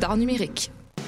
d'art numérique.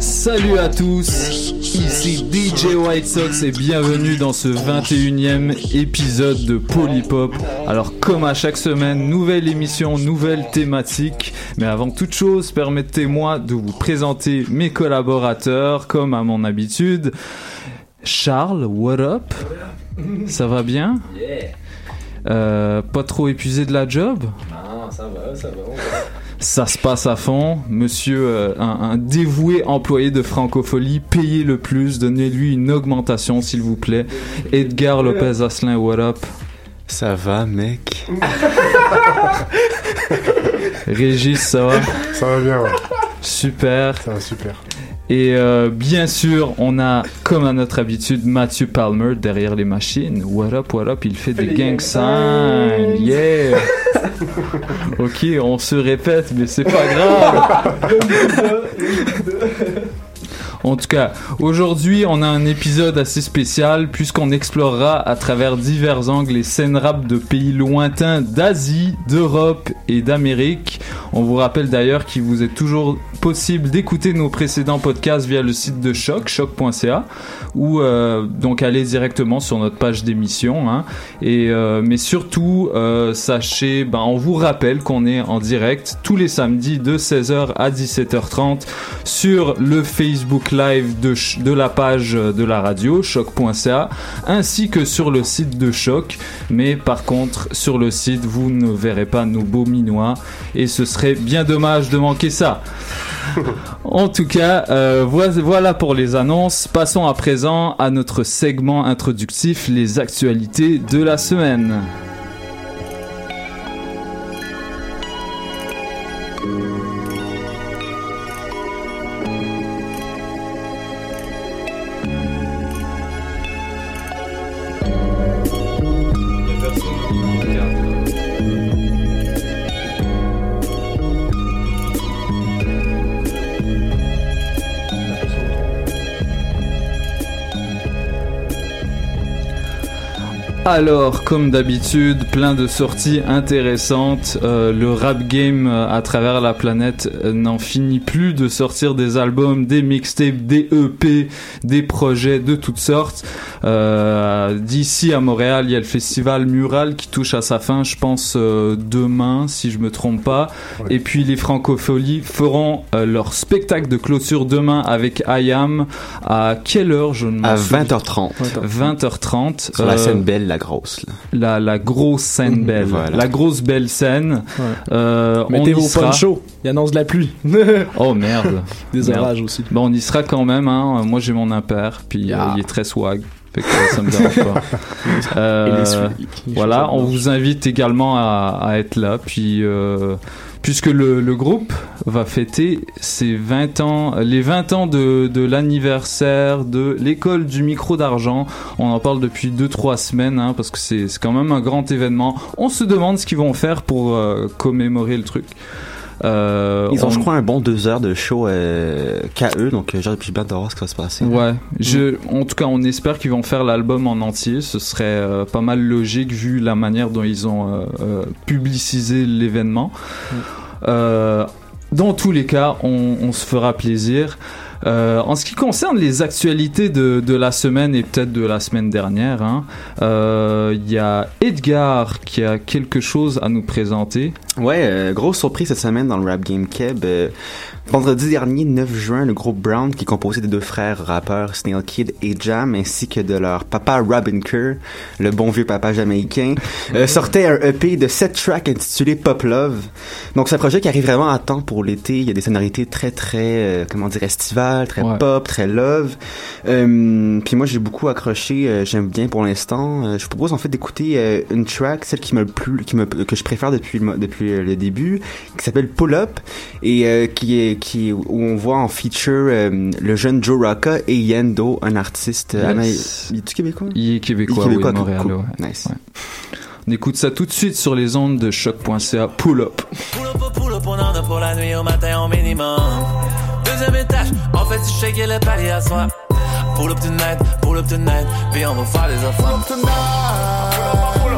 Salut à tous, ici DJ White Sox et bienvenue dans ce 21e épisode de Polypop. Alors comme à chaque semaine, nouvelle émission, nouvelle thématique. Mais avant toute chose, permettez-moi de vous présenter mes collaborateurs comme à mon habitude. Charles, what up? Ça va bien? Euh, Pas trop épuisé de la job? Non, ça va, ça va. on va. Ça se passe à fond. Monsieur, euh, un, un dévoué employé de francophonie, payez le plus, donnez-lui une augmentation s'il vous plaît. Edgar Lopez Asselin, what up? Ça va, mec? Régis, ça va? Ça va bien, ouais. Super. Ça va super. Et euh, bien sûr, on a, comme à notre habitude, Mathieu Palmer derrière les machines. What up, what up, il fait des gang signs. Yeah. ok, on se répète, mais c'est pas grave. En tout cas, aujourd'hui, on a un épisode assez spécial puisqu'on explorera à travers divers angles les scènes rap de pays lointains d'Asie, d'Europe et d'Amérique. On vous rappelle d'ailleurs qu'il vous est toujours possible d'écouter nos précédents podcasts via le site de Choc, choc.ca, ou euh, donc aller directement sur notre page d'émission. Hein. Euh, mais surtout, euh, sachez, ben, on vous rappelle qu'on est en direct tous les samedis de 16h à 17h30 sur le Facebook Live de, la page de la radio choc.ca ainsi que sur le site de Choc. Mais par contre, sur le site, vous ne verrez pas nos beaux minois et ce serait bien dommage de manquer ça. En tout cas, euh, voi- voilà pour les annonces. Passons à présent à notre segment introductif, les actualités de la semaine. Alors, comme d'habitude, plein de sorties intéressantes. Euh, le rap game euh, à travers la planète euh, n'en finit plus de sortir des albums, des mixtapes, des EP, des projets de toutes sortes. Euh, D'ici à Montréal, il y a le festival Mural qui touche à sa fin, je pense, euh, demain, si je me trompe pas. Et puis les Francopholies feront euh, leur spectacle de clôture demain avec IAM. À quelle heure je ne m'en À souviens- 20h30. 20h30. Sur la scène belle, la grosse. Là. la, la grosse scène belle, Voilà. la grosse belle scène. Ouais. Euh, on Mettez y vos sera. ponchos. Il annonce de la pluie. Oh merde. Des orages aussi. Bon, on y sera quand même. Hein. Moi, j'ai mon impair, puis euh, Ah. il est très swag. Fait que ça me dérange pas. Euh, voilà, on vous invite également à, à être là. Puis, euh, puisque le, le groupe va fêter ses 20 ans, les 20 ans de, de l'anniversaire de l'école du micro d'argent. On en parle depuis 2-3 semaines, hein, parce que c'est c'est quand même un grand événement. On se demande ce qu'ils vont faire pour euh, commémorer le truc. Euh, Ils ont, on- je crois, un bon deux heures de show euh, KE, donc euh, j'ai bien de voir ce qui va se passer. Ouais, je, en tout cas, on espère qu'ils vont faire l'album en entier. Ce serait euh, pas mal logique vu la manière dont ils ont euh, euh, publicisé l'événement. Euh, dans tous les cas, on, on se fera plaisir. Euh, en ce qui concerne les actualités de, de la semaine et peut-être de la semaine dernière, hein, euh, il y a Edgar qui a quelque chose à nous présenter. Ouais, euh, grosse surprise cette semaine dans le Rap Game Keb. Vendredi dernier, 9 juin, le groupe Brown, qui est composé de deux frères rappeurs, Snail Kid et Jam, ainsi que de leur papa Robin Kerr, le bon vieux papa jamaïcain, euh, sortait un EP de 7 tracks intitulé Pop Love. Donc c'est un projet qui arrive vraiment à temps pour l'été. Il y a des sonorités très très, euh, comment dire, estivales, très Ouais. pop, très love. Euh, puis moi j'ai beaucoup accroché, euh, j'aime bien pour l'instant. Euh, je vous propose en fait d'écouter une track, celle qui me plus, qui me que je préfère depuis le, depuis le début, qui s'appelle Pull Up et qui est qui où on voit en feature euh, le jeune Joe Rocca et Yendo, un artiste. euh, Yes. Ama- Es-tu québécois? Il est québécois, Il est québécois, oui, Montréal. cool. ouais. Nice. Ouais. On écoute ça tout de suite sur les ondes de choc.ca. Pull up. Pull up, pull up, on en a pour la nuit au matin au minimum. Deuxième étage, en fait, tu shake le palier à soi. Pull up tonight, pull up tonight, puis on va faire des affaires. Pull up Pull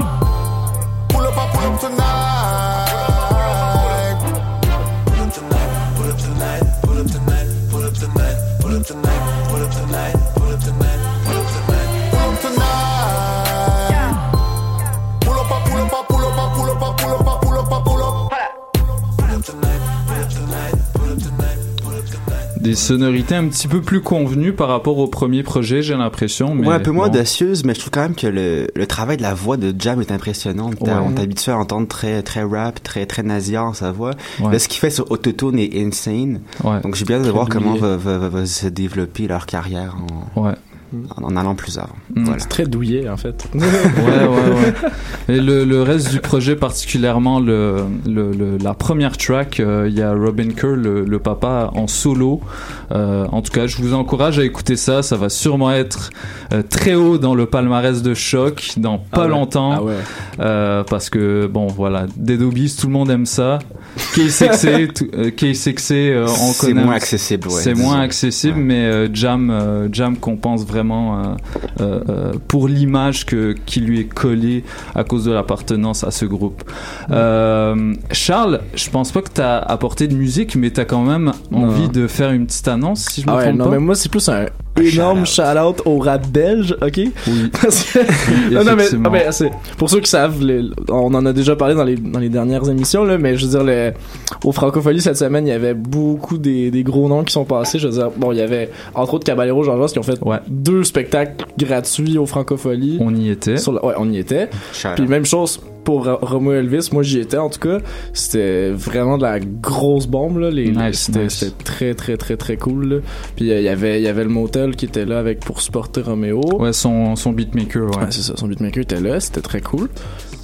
Des sonorités un petit peu plus convenues par rapport au premier projet, j'ai l'impression. Ouais, un peu moins bon. audacieuse, mais je trouve quand même que le, le travail de la voix de Jam est impressionnant. Ouais. On t'habitue à entendre très très rap, très très nasillard sa voix. Ouais. Là, ce qu'il fait sur Autotune est insane. Ouais. Donc j'ai bien de Très voir comment va, va, va, va se développer leur carrière en, Ouais. En, en allant plus avant. Mm. Voilà. C'est très douillet, en fait. Ouais, ouais, ouais. Et le, le reste du projet, particulièrement le, le, le- la première track, euh, il y a Robin Kerr, le, le papa, en solo. Euh, en tout cas, je vous encourage à écouter ça. Ça va sûrement être euh, très haut dans le palmarès de choc dans pas Ah ouais. longtemps. Ah ouais. Euh, parce que bon voilà Dead Obies tout le monde aime ça K6C tout- euh, K6C euh, on C'est moins accessible, ouais, c'est moins accessible Ouais. mais euh, Jam euh, Jam compense vraiment euh, euh, euh, pour l'image que qui lui est collée à cause de l'appartenance à ce groupe. Euh, Charles je pense pas que t'as apporté de musique mais t'as quand même envie de faire une petite annonce si je me Ah ouais, trompe non, pas. mais moi, c'est plus un énorme shout-out au rap belge, ok? oui Parce que... non, non, mais, ah, mais c'est- pour ceux qui savent, les- on en a déjà parlé dans les, dans les dernières émissions, là, mais je veux dire, le, au Francophonie cette semaine, il y avait beaucoup des, des gros noms qui sont passés. Je veux dire, bon, il y avait entre autres Caballero Jean-Jacques qui ont fait Ouais. deux spectacles gratuits au Francophonie. on y était Sur la- ouais, on y était. Puis même chose pour Ro- Romo Elvis, moi j'y étais en tout cas. C'était vraiment de la grosse bombe là. Les, Nice, c'était, nice. c'était très très très très cool. Là. Puis euh, il y avait il y avait le motel qui était là avec pour supporter Roméo. ouais son, son beatmaker ouais, Ouais, c'est ça, son beatmaker était là, c'était très cool.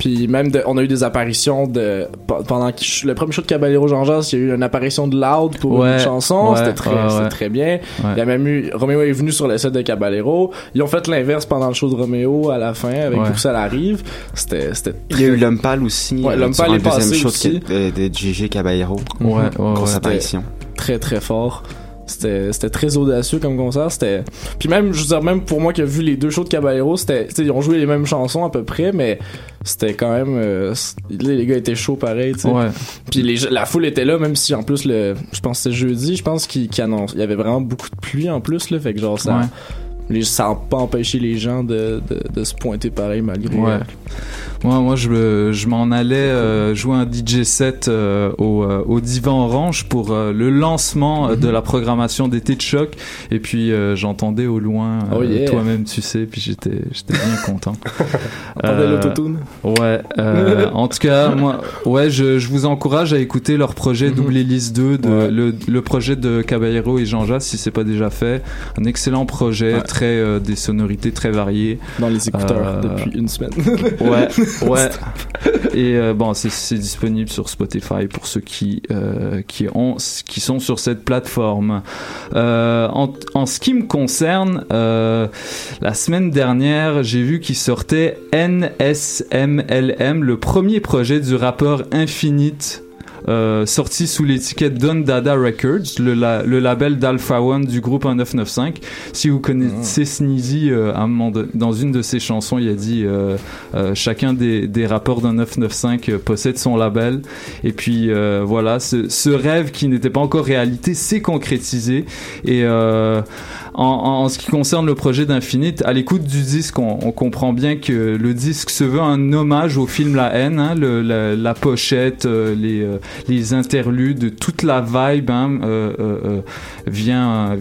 Puis même, de- on a eu des apparitions de pe- pendant que- le premier show de Caballero Jean-Jacques, il y a eu une apparition de Loud pour Ouais, une chanson, ouais, c'était très, ouais, c'était ouais. très bien. Ouais. Il y a même eu Roméo est venu sur le set de Caballero. Ils ont fait l'inverse pendant le show de Roméo à la fin avec Ouais. Pour ça arrive. C'était, c'était Il y a eu l'homme pâle aussi. Ouais, euh, l'homme pâle est deuxième passé show aussi. de, de, de GG Caballero. ouais, ouais, Grosse ouais. apparition. très très fort. C'était c'était très audacieux comme concert c'était puis même je veux dire même pour moi qui a vu les deux shows de Caballero c'était tu sais, ils ont joué les mêmes chansons à peu près mais c'était quand même euh, les gars étaient chauds pareil tu sais Ouais. puis les, la foule était là même si en plus le je pense que c'était jeudi je pense qu'il qu'il annonce il y avait vraiment beaucoup de pluie en plus là fait que genre ça Ouais. Les, ça a pas empêché les gens de, de, de se pointer pareil malgré Ouais. Moi, moi, je, je m'en allais euh, jouer un DJ set euh, au, euh, au Divan Orange pour euh, le lancement de Mhm. la programmation d'été de choc. Et puis, j'entendais au loin, Oh yeah. toi-même, tu sais, puis j'étais, j'étais bien content. Entendais Euh, l'autotune? Ouais. en tout cas, moi, ouais, je, je vous encourage à écouter leur projet Mhm. Double Hélice 2, de, le, le projet de Caballero et Jean-Jacques, si c'est pas déjà fait. Un excellent projet, Ouais. très euh, des sonorités très variées. dans les écouteurs Euh, depuis une semaine Ouais, ouais. Et euh, bon, c'est- disponible sur Spotify pour ceux qui qui ont qui sont sur cette plateforme. En, en ce qui me concerne, la semaine dernière, j'ai vu qu'il sortait NSMLM, le premier projet du rappeur Infinite. Euh, sorti sous l'étiquette Don Dada Records, le, la- le label d'Alpha One du groupe 1995. Si vous connaissez Sneezy, euh, à un moment de- dans une de ses chansons, il a dit euh, euh, chacun des, des rappeurs d'un 995 euh, possède son label. Et puis euh, voilà, ce, ce rêve qui n'était pas encore réalité s'est concrétisé. Et euh, en, ce qui concerne le projet d'Infinite, à l'écoute du disque, on, comprend bien que le disque se veut un hommage au film La haine, hein, la, pochette, euh, les, euh, les interludes, toute la vibe vient,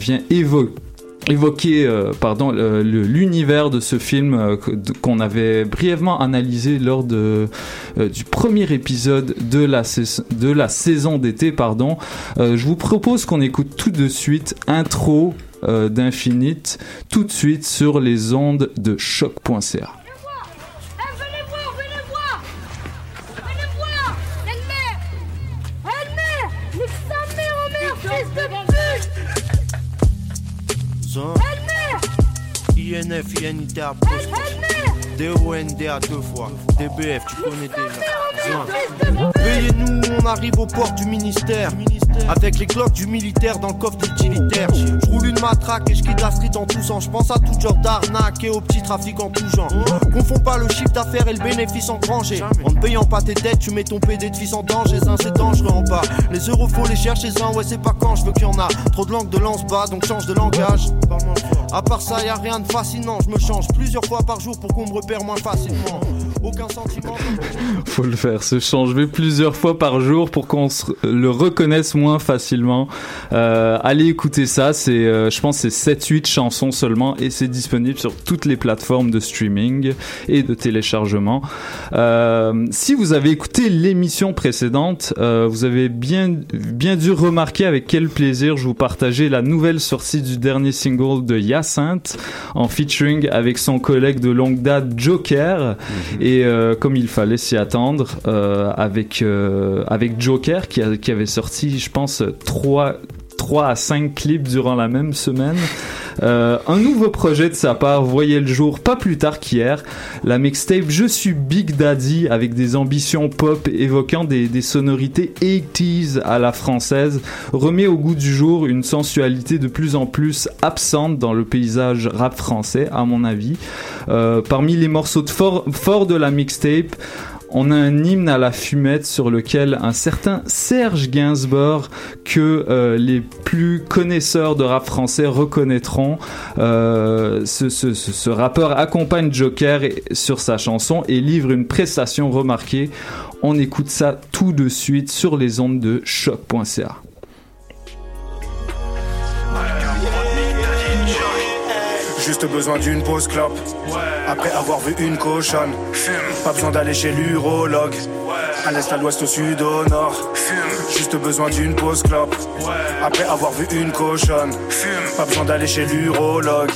évoquer l'univers de ce film euh, qu'on avait brièvement analysé lors du premier épisode de la saison d'été je vous propose qu'on écoute tout de suite intro euh, d'Infinite tout de suite sur les ondes de choc.ca INF, DONDA deux fois. DBF, tu connais déjà. Zon. Payez-nous, on arrive aux portes du ministère. Avec les cloques du militaire dans le coffre utilitaire. Je roule une matraque et je quitte la street en toussant. Je pense à tout genre d'arnaque et aux petits trafics en tout genre. Confonds pas le chiffre d'affaires et le bénéfice engrangé. En ne payant pas tes dettes, tu mets ton PD de fils en danger. Ça, c'est dangereux en bas. Les euros, faut les chercher, ça, ouais, c'est pas quand je veux qu'il y en a. Trop de langue de lance bas, donc change de langage. À part ça, y a rien de fascinant. Je me change plusieurs fois par jour pour qu'on me repère moins facilement. Aucun sentiment. faut le faire se changer plusieurs fois par jour pour qu'on le reconnaisse moins facilement. Euh, allez écouter ça c'est euh, je pense c'est 7 8 chansons seulement et c'est disponible sur toutes les plateformes de streaming et de téléchargement. Euh, si vous avez écouté l'émission précédente euh, vous avez bien bien dû remarquer avec quel plaisir je vous partageais la nouvelle sortie du dernier single de Hyacinthe en featuring avec son collègue de longue date Joker. Et euh, comme il fallait s'y attendre euh, avec euh, avec Joker qui, qui avait sorti je pense 3 3 à 5 clips durant la même semaine. Euh, un nouveau projet de sa part voyait le jour pas plus tard qu'hier. La mixtape Je suis Big Daddy avec des ambitions pop évoquant des, sonorités 80s à la française remet au goût du jour une sensualité de plus en plus absente dans le paysage rap français à mon avis. Euh, parmi les morceaux de de la mixtape, on a un hymne à la fumette sur lequel un certain Serge Gainsbourg que euh, les plus connaisseurs de rap français reconnaîtront. Euh, ce, rappeur accompagne Joker sur sa chanson et livre une prestation remarquée. On écoute ça tout de suite sur les ondes de choc.ca. Juste besoin d'une pause clope. Après avoir vu une cochonne. Pas besoin d'aller chez l'urologue. À l'est, à l'ouest, au sud, au nord. Juste besoin d'une pause clope. Après avoir vu une cochonne. Pas besoin d'aller chez l'urologue.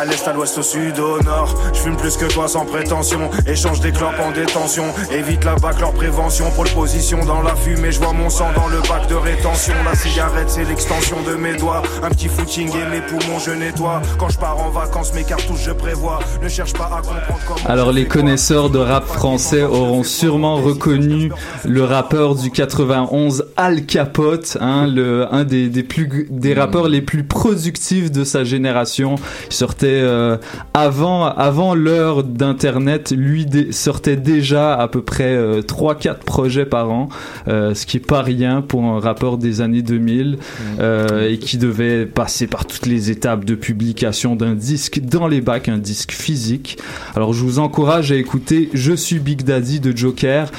À l'est, à l'ouest, au sud, au nord. Je fume plus que toi sans prétention. Échange des clopes en détention. Évite la bac, leur prévention. Pole position dans la fumée. Je vois mon sang dans le bac de rétention. La cigarette, c'est l'extension de mes doigts. Un petit footing et mes poumons, je nettoie. Quand je pars en vacances, mes cartouches, je prévois. Ne cherche pas à comprendre comment. Alors les connaisseurs de rap français auront sûrement reconnu le rappeur du 91 Al Capote, hein, le un des, des plus des rappeurs les plus productifs de sa génération. Il sortait euh, avant avant l'heure d'internet, lui sortait déjà à peu près 3-4 projets par an, euh, ce qui est pas rien pour un rappeur des années 2000 euh, et qui devait passer par toutes les étapes de publication d'un disque dans les bacs, un disque physique. Alors je vous encourage à écouter Je suis Big Daddy de Joker.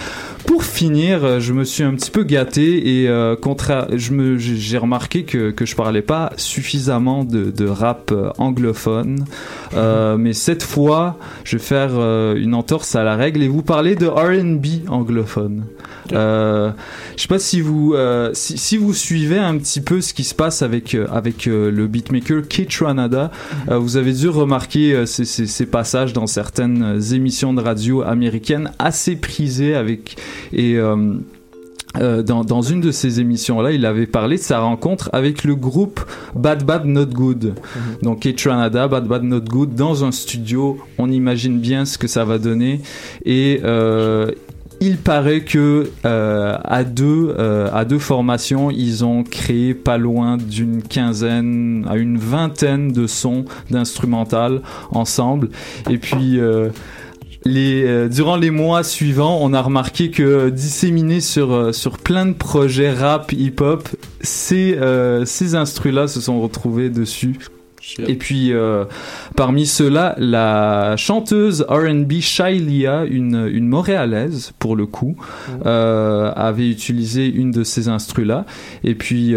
Pour finir, euh, je me suis un petit peu gâté et euh, contra- je me, j'ai remarqué que, que je parlais pas suffisamment de, de rap euh, anglophone. Euh, mais cette fois, je vais faire euh, une entorse à la règle et vous parler de R&B anglophone. Euh, je sais pas si vous si, si vous suivez un petit peu ce qui se passe avec avec le beatmaker Kate Ranada, euh, vous avez dû remarquer ces, ces, ces passages dans certaines émissions de radio américaines assez prisées avec et euh, euh, dans, dans une de ces émissions-là, il avait parlé de sa rencontre avec le groupe Bad Bad Not Good. Donc Kate Ranada, Bad Bad Not Good, dans un studio, on imagine bien ce que ça va donner. Et euh, il paraît que euh, à deux euh, à deux formations, ils ont créé pas loin d'une quinzaine à une vingtaine de sons d'instrumental ensemble. Et puis euh, les, euh, durant les mois suivants, on a remarqué que euh, disséminés sur, euh, sur plein de projets rap, hip-hop, ces, euh, ces instrus-là se sont retrouvés dessus. Et puis, euh, parmi ceux-là, la chanteuse R&B Shailia, une, une Montréalaise pour le coup, euh, avait utilisé une de ces instrus-là. Et puis,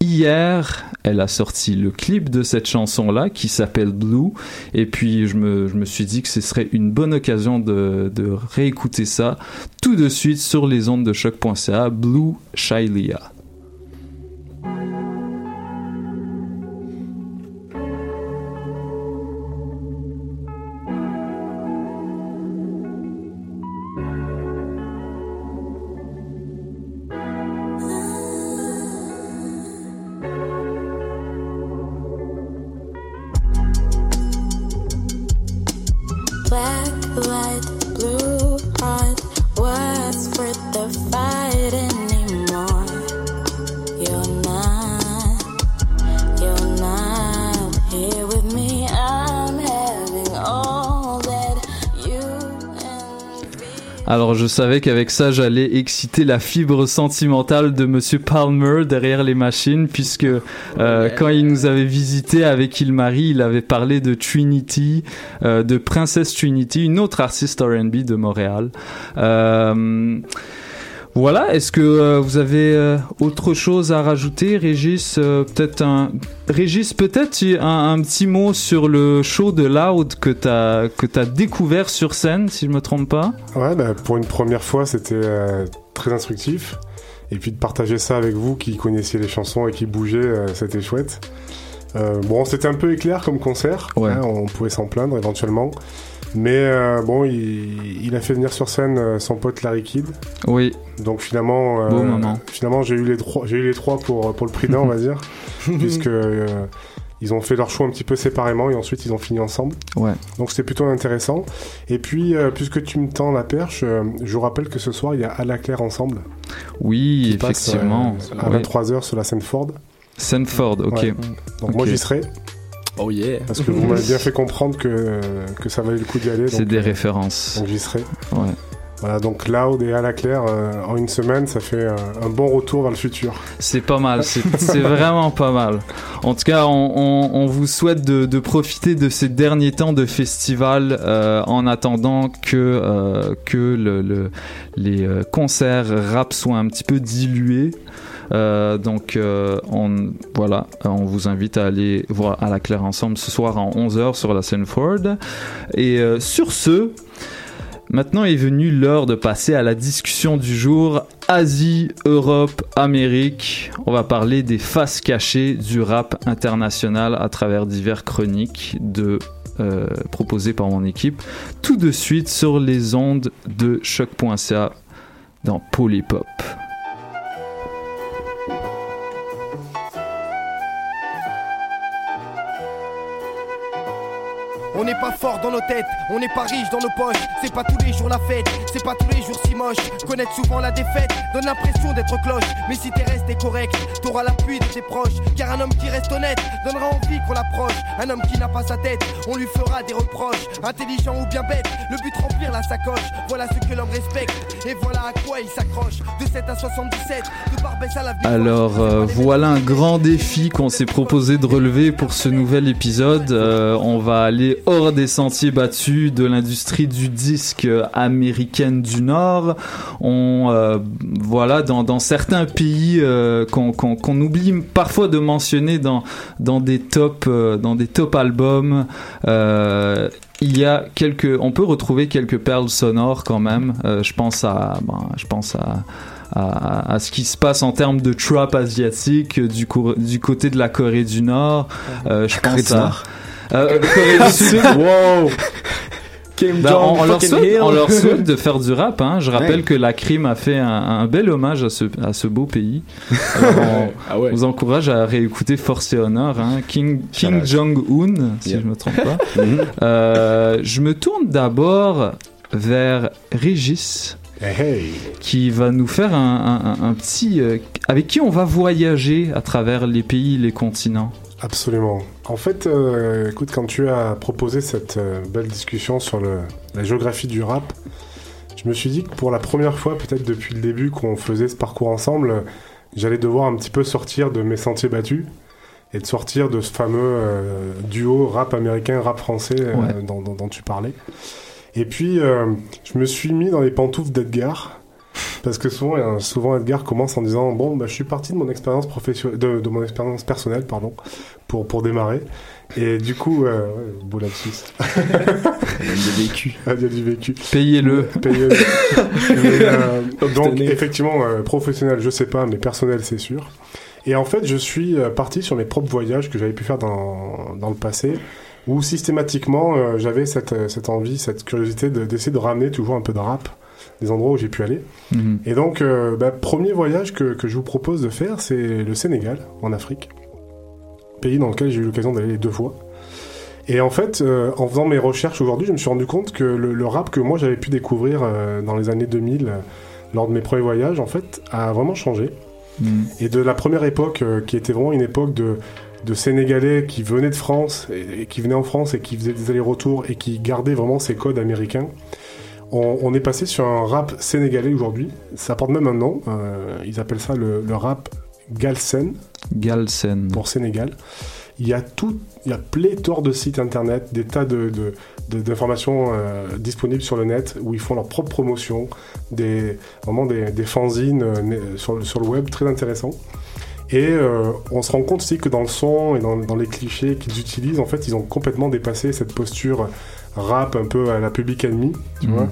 Hier, elle a sorti le clip de cette chanson-là qui s'appelle Blue. Et puis, je me, je me suis dit que ce serait une bonne occasion de, de réécouter ça tout de suite sur les ondes de choc.ca. Blue Shailia. Savais qu'avec ça j'allais exciter la fibre sentimentale de Monsieur Palmer derrière les machines puisque euh, quand il nous avait visité avec Ilmarie il avait parlé de Trinity, euh, de Princess Trinity, une autre artiste R&B de Montréal. Euh, voilà, est-ce que euh, vous avez euh, autre chose à rajouter, Régis euh, Peut-être un Régis, peut-être un, un petit mot sur le show de Loud que t'as que t'as découvert sur scène, si je me trompe pas? Ouais, bah, pour une première fois, c'était très instructif. Et puis de partager ça avec vous qui connaissiez les chansons et qui bougeaient, euh, c'était chouette. Bon, c'était un peu éclair comme concert. hein, on pouvait s'en plaindre éventuellement. Mais euh, bon, il, il a fait venir sur scène euh, son pote Larry Kidd. Oui. Donc finalement, euh, finalement, j'ai eu les trois, j'ai eu les trois pour pour le prix d'un, on va dire, puisque ils ont fait leur choix un petit peu séparément et ensuite ils ont fini ensemble. Ouais. Donc c'était plutôt intéressant. Et puis, euh, puisque tu me tends la perche, euh, je vous rappelle que ce soir il y a À la Claire ensemble. Oui, passe, effectivement. euh, à Oui. 23h sur la scène Ford. Sanford, ok. Ouais. Donc moi Ok. j'y serai. Oh yeah. Parce que vous m'avez bien fait comprendre que, que ça valait le coup d'y aller. C'est des euh, références. Donc j'y serai. Ouais. Voilà, donc Loud et À la Claire, euh, en une semaine, ça fait un, un bon retour vers le futur. C'est pas mal, c'est vraiment pas mal. En tout cas, on, on- on vous souhaite de, de profiter de ces derniers temps de festival euh, en attendant que, euh, que le, le- les euh, concerts rap soient un petit peu dilués. Euh, donc euh, on voilà, on vous invite à aller voir à la Claire ensemble ce soir en 11h sur la scène Ford. Et euh, sur ce, Maintenant est venue l'heure de passer à la discussion du jour Asie, Europe, Amérique. On va parler des faces cachées du rap international à travers divers chroniques de proposées par mon équipe. Tout de suite sur les ondes de choc.ca dans Polypop. Fort dans nos têtes, on n'est pas riche dans nos poches. C'est pas tous les jours la fête, c'est pas tous les jours si moche. Connaître souvent la défaite donne l'impression d'être cloche. Mais si t'es resté correct, t'auras l'appui de tes proches. Car un homme qui reste honnête donnera envie qu'on l'approche. Un homme qui n'a pas sa tête, on lui fera des reproches. Intelligent ou bien bête, le but remplir la sacoche. Voilà ce que l'homme respecte et voilà à quoi il s'accroche. De 7 à 77, de Barbès à la Alors euh, voilà un grand défi qu'on s'est proposé de relever pour ce nouvel épisode. Euh, on va aller hors des sentiers battus de l'industrie du disque américaine du Nord. On euh, voilà dans, dans certains pays euh, qu'on oublie parfois de mentionner dans dans des top euh, dans des top albums. il y a quelques, on peut retrouver quelques perles sonores quand même. Je pense à, ben, je pense à, à, à ce qui se passe en termes de trap asiatique du, côté de la Corée du Nord. Euh, je Corée pense du à Nord. Euh, Corée du Sud. wow. Kim Ben, on, on leur souhaite, Hill. on leur souhaite de faire du rap. Hein. Je rappelle Ouais. que la crime a fait un, un bel hommage à ce, à ce beau pays. Alors, on Ah ouais. vous encourage à réécouter Force et Honneur. Hein. King, King Jong-un, si Yeah. je me trompe pas. Euh, je me tourne d'abord vers Régis hey. qui va nous faire un, un- un petit... euh, avec qui on va voyager à travers les pays, les continents. Absolument. En fait, euh, écoute, quand tu as proposé cette euh, belle discussion sur le, la géographie du rap, je me suis dit que pour la première fois, peut-être depuis le début qu'on faisait ce parcours ensemble, j'allais devoir un petit peu sortir de mes sentiers battus et de sortir de ce fameux euh, duo rap américain, rap français euh, Ouais. dont, dont- dont tu parlais. Et puis, euh, je me suis mis dans les pantoufles d'Edgar. Parce que souvent, souvent Edgar commence en disant bon, bah, je suis parti de mon expérience professionnelle, de, de mon expérience personnelle, pardon, pour pour démarrer. Et du coup, euh, beau lapsus. Il y a du vécu. Ah, il y a du vécu. Payez-le. Payez-le. Mais, euh, donc Obtenez. effectivement, euh, professionnel, je sais pas, mais personnel, c'est sûr. Et en fait, je suis euh, parti sur mes propres voyages que j'avais pu faire dans, dans le passé, où systématiquement, euh, j'avais cette, cette envie, cette curiosité de- d'essayer de ramener toujours un peu de rap des endroits où j'ai pu aller. Mhm. Et donc, euh, bah, premier voyage que, que je vous propose de faire, c'est le Sénégal, en Afrique. Pays dans lequel j'ai eu l'occasion d'aller les deux fois. Et en fait, euh, en faisant mes recherches aujourd'hui, je me suis rendu compte que le, le rap que moi j'avais pu découvrir euh, dans les années 2000, euh, lors de mes premiers voyages, en fait, a vraiment changé. Mhm. Et de la première époque, euh, qui était vraiment une époque de, de Sénégalais qui venaient de France, et qui venaient en France et qui faisaient des allers-retours et qui gardaient vraiment ces codes américains, on, on est passé sur un rap sénégalais aujourd'hui. Ça porte même un nom. euh, ils appellent ça le, le rap Galsen Galsen. pour Sénégal. Il y a tout, il y a pléthore de sites internet, des tas de, d'informations euh, disponibles sur le net où ils font leur propre promotion, des, vraiment des, des fanzines euh, sur, le- sur le web très intéressants. Et euh, on se rend compte aussi que dans le son et dans, dans les clichés qu'ils utilisent, en fait, ils ont complètement dépassé cette posture rap un peu à la Public Enemy, tu Mhm. vois,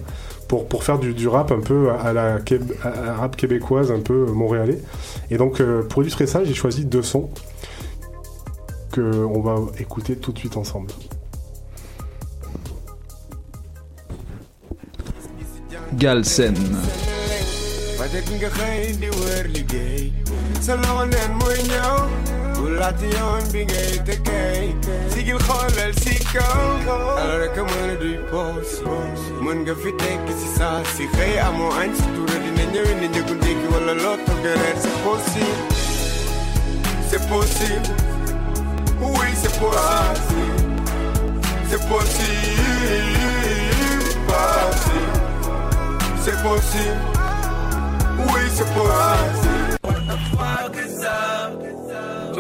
pour, pour faire du, du rap un peu à la québé- à la rap québécoise, un peu montréalais. Et donc, euh, pour illustrer ça, j'ai choisi deux sons que on va écouter tout de suite ensemble. Galsen. Nga xëy di wër liggéey sa bi ngay sigil nga fi si si añ si ndékki wala oui c'est possible fuck is up?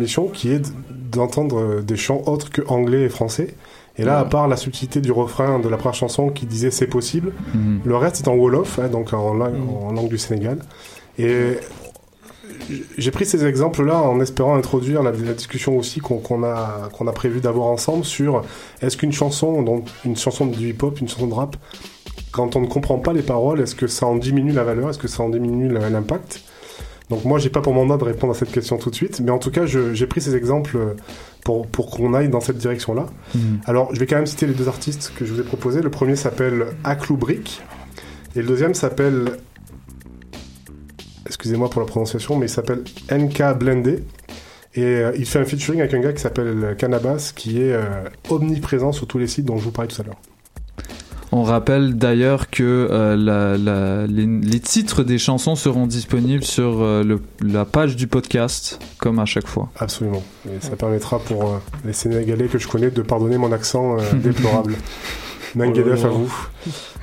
l'émission qui est d'entendre des chants autres que anglais et français. Et là, à part la subtilité du refrain de la première chanson qui disait c'est possible, Mhm. le reste est en Wolof, hein, donc en langue, en langue du Sénégal. Et j'ai pris ces exemples-là en espérant introduire la, la discussion aussi qu'on a, qu'on a prévu d'avoir ensemble sur est-ce qu'une chanson, donc une chanson du hip-hop, une chanson de rap, quand on ne comprend pas les paroles, est-ce que ça en diminue la valeur Est-ce que ça en diminue l'impact? Donc moi, j'ai pas pour mandat de répondre à cette question tout de suite, mais en tout cas, j'ai pris ces exemples pour, pour qu'on aille dans cette direction-là. Mhm. Alors, je vais quand même citer les deux artistes que je vous ai proposés. Le premier s'appelle Aklou Brick, et le deuxième s'appelle excusez-moi pour la prononciation, mais il s'appelle NK Blendé. Et euh, il fait un featuring avec un gars qui s'appelle Cannabas, qui est euh, omniprésent sur tous les sites dont je vous parlais tout à l'heure. On rappelle d'ailleurs que euh, la- la- les, les titres des chansons seront disponibles sur euh, le- la page du podcast, comme à chaque fois. Absolument. Et ça permettra pour euh, les Sénégalais que je connais de pardonner mon accent euh, déplorable. Menguedef Oh à vous.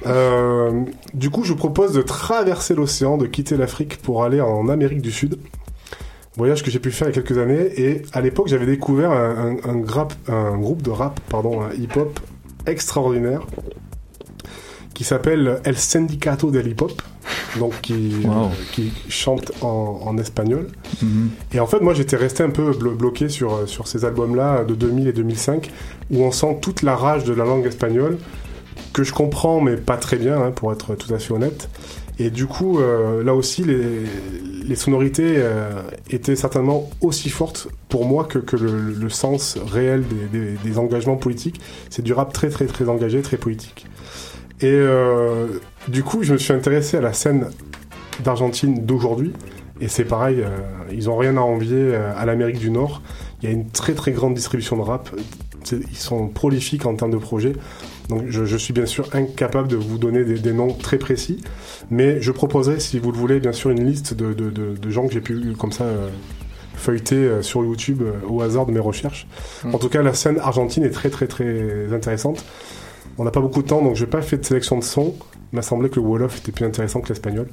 Euh, du coup, je vous propose de traverser l'océan, de quitter l'Afrique pour aller en Amérique du Sud. Voyage que j'ai pu faire il y a quelques années. Et à l'époque, j'avais découvert un, un- un grap- un groupe de rap, pardon, un hip-hop extraordinaire qui s'appelle El Sindicato del Hip Hop, donc qui, Wow. qui chante en, en espagnol. Mhm. Et en fait, moi, j'étais resté un peu blo- bloqué sur, euh, sur ces albums-là de 2000 et 2005, où on sent toute la rage de la langue espagnole, que je comprends, mais pas très bien, hein, pour être tout à fait honnête. Et du coup, euh, là aussi, les, les sonorités euh, étaient certainement aussi fortes pour moi que, que le, le sens réel des, des- des engagements politiques. C'est du rap très, très, très engagé, très politique. Et euh, du coup, je me suis intéressé à la scène d'Argentine d'aujourd'hui. Et c'est pareil, euh, ils ont rien à envier euh, à l'Amérique du Nord. Il y a une très très grande distribution de rap. Ils sont prolifiques en termes de projets. Donc je, je suis bien sûr incapable de vous donner des, des noms très précis. Mais je proposerai, si vous le voulez, bien sûr une liste de, de- de- de gens que j'ai pu comme ça euh, feuilleter sur YouTube euh, au hasard de mes recherches. Mm. En tout cas, la scène argentine est très très très intéressante. On n'a pas beaucoup de temps, donc je n'ai pas fait de sélection de sons. Il m'a semblé que le Wolof était plus intéressant que l'espagnol.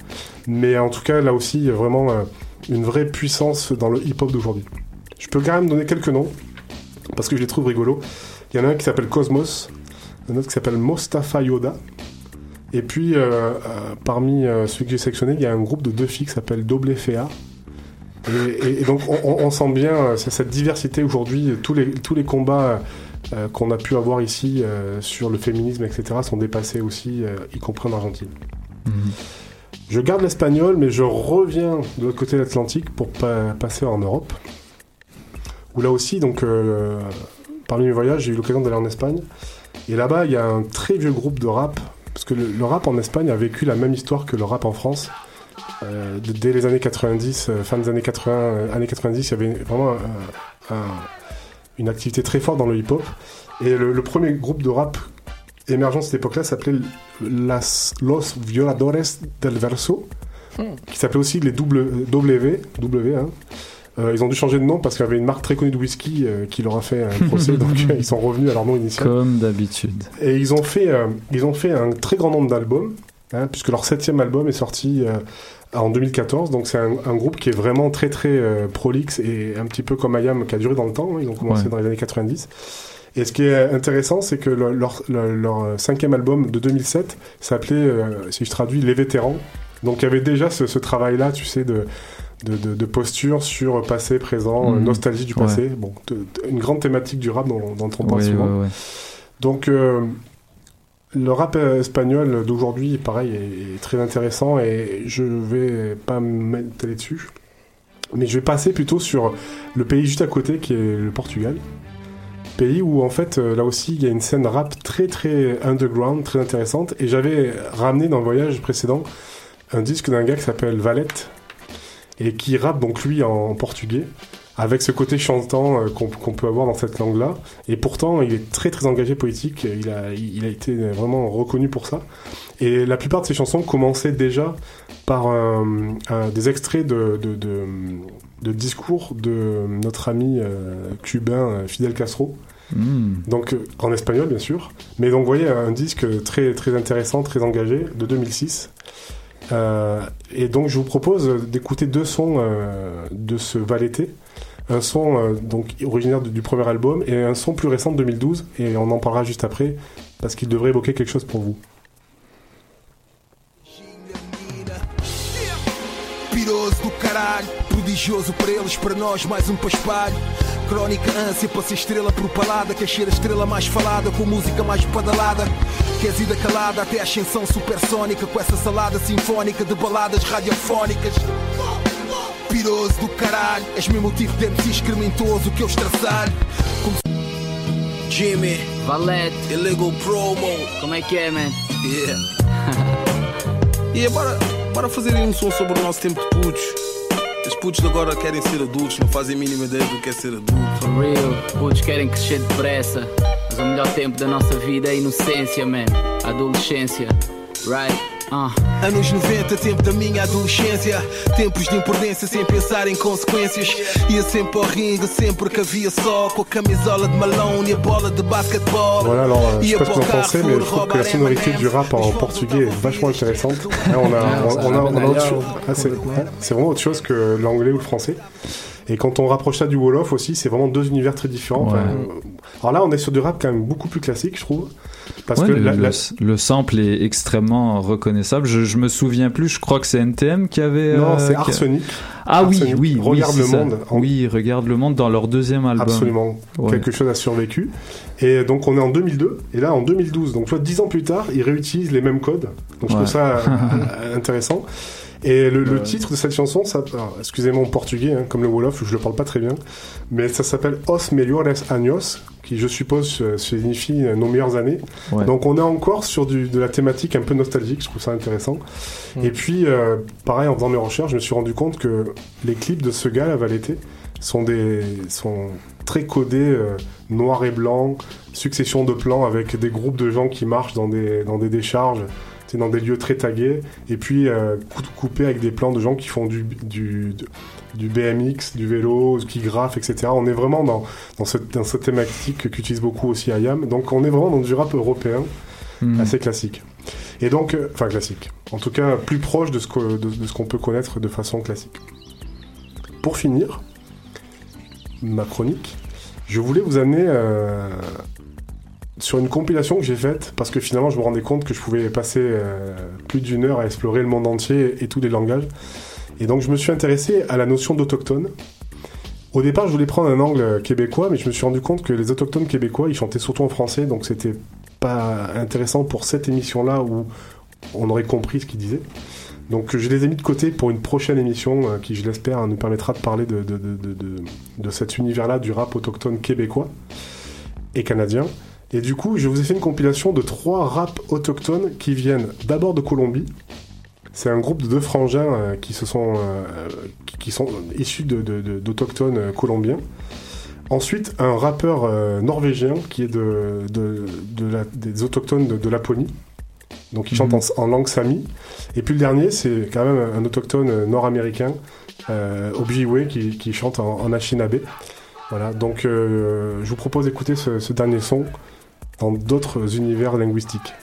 Mais en tout cas, là aussi, il y a vraiment euh, une vraie puissance dans le hip-hop d'aujourd'hui. Je peux quand même donner quelques noms, parce que je les trouve rigolos. Il y en a un qui s'appelle Cosmos, un autre qui s'appelle Mostafa Yoda. Et puis, euh, euh, parmi ceux que j'ai sélectionnés, il y a un groupe de deux filles qui s'appelle Doble Fea. Et, donc, on, sent bien cette diversité aujourd'hui. Tous les combats euh, qu'on a pu avoir ici euh, sur le féminisme, etc., sont dépassés aussi, euh, y compris en Argentine. Je garde l'espagnol, mais je reviens de l'autre côté de l'Atlantique pour pa- passer en Europe. Où là aussi, donc, parmi mes voyages, j'ai eu l'occasion d'aller en Espagne. Et là-bas, il y a un très vieux groupe de rap. Parce que le, le rap en Espagne a vécu la même histoire que le rap en France. Euh, dès les années 90, euh, fin des années 80, euh, années 90, il y avait vraiment un- un- une activité très forte dans le hip-hop. Et le, le premier groupe de rap émergent de cette époque-là s'appelait Las, Los Violadores del Verso, qui s'appelait aussi les double- W. w hein. Euh, ils ont dû changer de nom parce qu'il y avait une marque très connue de whisky euh, qui leur a fait un procès, donc euh, ils sont revenus à leur nom initial. Comme d'habitude. Et ils ont fait, euh, ils ont fait un très grand nombre d'albums, hein, puisque leur septième album est sorti euh, en 2014. Donc c'est un, un groupe qui est vraiment très très euh, prolixe et un petit peu comme Ayam qui a duré dans le temps. hein. Ils ont commencé Ouais. dans les années 90. Et ce qui est intéressant, c'est que le- leur, leur- leur cinquième album de 2007 s'appelait, euh, si je traduis, Les Vétérans. Donc il y avait déjà ce, ce travail-là, tu sais, de, de, de- de posture sur passé, présent, Mhm. nostalgie du passé. Bon, une grande thématique du rap dont, dont on parle Ouais, souvent. ouais, ouais. Donc, euh, le rap euh, espagnol d'aujourd'hui, pareil, est, très intéressant et je vais pas m'étaler dessus. Mais je vais passer plutôt sur le pays juste à côté qui est le Portugal. Pays où, en fait, euh, là aussi, il y a une scène rap très très underground, très intéressante. Et j'avais ramené dans le voyage précédent un disque d'un gars qui s'appelle Valette et qui rappe donc lui en portugais. Avec ce côté chantant euh, qu'on peut avoir dans cette langue-là. Et pourtant, il est très très engagé politique. Il a, il a été vraiment reconnu pour ça. Et la plupart de ses chansons commençaient déjà par un- des extraits de, de, de, de discours de notre ami euh, cubain euh, Fidel Castro. Hmm. Donc euh, en espagnol bien sûr, mais donc vous voyez un disque très très intéressant, très engagé de 2006. Euh, et donc je vous propose d'écouter deux sons euh, de ce Valété. Un son euh, donc originaire du, du premier album et un son plus récent de 2012 et on en parlera juste après parce qu'il devrait évoquer quelque chose pour vous. Crónica ânsia para ser estrela propalada, quer ser a estrela mais falada, com música mais badalada. Queres ida calada até a ascensão supersónica, com essa salada sinfónica de baladas radiofónicas. Piroso do caralho, és mesmo o tipo de MC excrementoso que eu estraçalho. Como... Jimmy, Valete, Illegal Promo. Como é que é, man? Yeah. yeah, bora, bora fazer um som sobre o nosso tempo de putos. Os putos de agora querem ser adultos, não fazem a mínima ideia do que é ser adulto. For real, putos querem crescer depressa. Mas o melhor tempo da nossa vida é a inocência, man. A adolescência, right? Uh. Anos 90, tempo da minha adolescência. Tempos de imprudência sem pensar em consequências. Ia sempre ao ringue, sempre que havia sol. Com a camisola de Malone e a bola de basquetebol. Voilà, alors euh, je sais pas ce que vous en pensez, mais je trouve que la sonorité du rap en portugais est vachement intéressante. Là, on a, on, on a, on a autre chose. Ah, c'est vraiment autre chose que l'anglais ou le français. Et quand on rapproche ça du Wolof aussi, c'est vraiment deux univers très différents. Ouais. euh, alors là, on est sur du rap quand même beaucoup plus classique, je trouve. Parce Ouais, que le, la- le- la- le sample est extrêmement reconnaissable. Je, je me souviens plus, je crois que c'est NTM qui avait. Non, euh, c'est Arsenic. Ah oui, Arsenic. oui, oui, Regarde le ça. monde. En- Oui, regarde le monde dans leur deuxième album. Absolument. Ouais. Quelque chose a survécu. Et donc on est en 2002. Et là en 2012, donc vois, dix ans plus tard, ils réutilisent les mêmes codes. Donc je trouve ça euh, intéressant. Et le, le titre de cette chanson, ça, alors, excusez-moi mon portugais, hein, comme le Wolof, je le parle pas très bien, mais ça s'appelle Os Melhores Años, qui je suppose euh, signifie euh, nos meilleures années. Ouais. Donc on est encore sur du, de la thématique un peu nostalgique, je trouve ça intéressant. Mm. Et puis, euh, pareil, en faisant mes recherches, je me suis rendu compte que les clips de ce gars, la Valété, sont, des, sont très codés euh, noir et blanc, succession de plans avec des groupes de gens qui marchent dans des, dans des décharges, dans des lieux très tagués, et puis euh, cou- coupés avec des plans de gens qui font du, du, du BMX, du vélo, qui graffent, etc. On est vraiment dans, dans, cette, dans cette thématique qu'utilise beaucoup aussi IAM. Donc on est vraiment dans du rap européen Mhm. assez classique. Et donc, euh, enfin classique, en tout cas plus proche de ce que- de- de ce qu'on peut connaître de façon classique. Pour finir, ma chronique, je voulais vous amener euh, sur une compilation que j'ai faite parce que finalement je me rendais compte que je pouvais passer euh, plus d'une heure à explorer le monde entier et tous les langages. Et donc je me suis intéressé à la notion d'autochtone. Au départ, je voulais prendre un angle québécois, mais je me suis rendu compte que les autochtones québécois, ils chantaient surtout en français, donc c'était pas intéressant pour cette émission-là où on aurait compris ce qu'ils disaient. Donc je les ai mis de côté pour une prochaine émission euh, qui, je l'espère, nous permettra de parler de, de, de- de cet univers-là du rap autochtone québécois et canadien. Et du coup, je vous ai fait une compilation de trois raps autochtones qui viennent d'abord de Colombie. C'est un groupe de deux frangins euh, qui se sont euh, qui, qui sont issus de, de- de- d'autochtones euh, colombiens. Ensuite, un rappeur euh, norvégien qui est de, de, de la- des autochtones de, Laponie. Donc il chante en, en langue sami. Et puis le dernier, c'est quand même un autochtone euh, nord-américain, euh, Ojibwe, qui, qui chante en, en Anishinaabe. Voilà, donc euh, je vous propose d'écouter ce, ce dernier son dans d'autres univers linguistiques.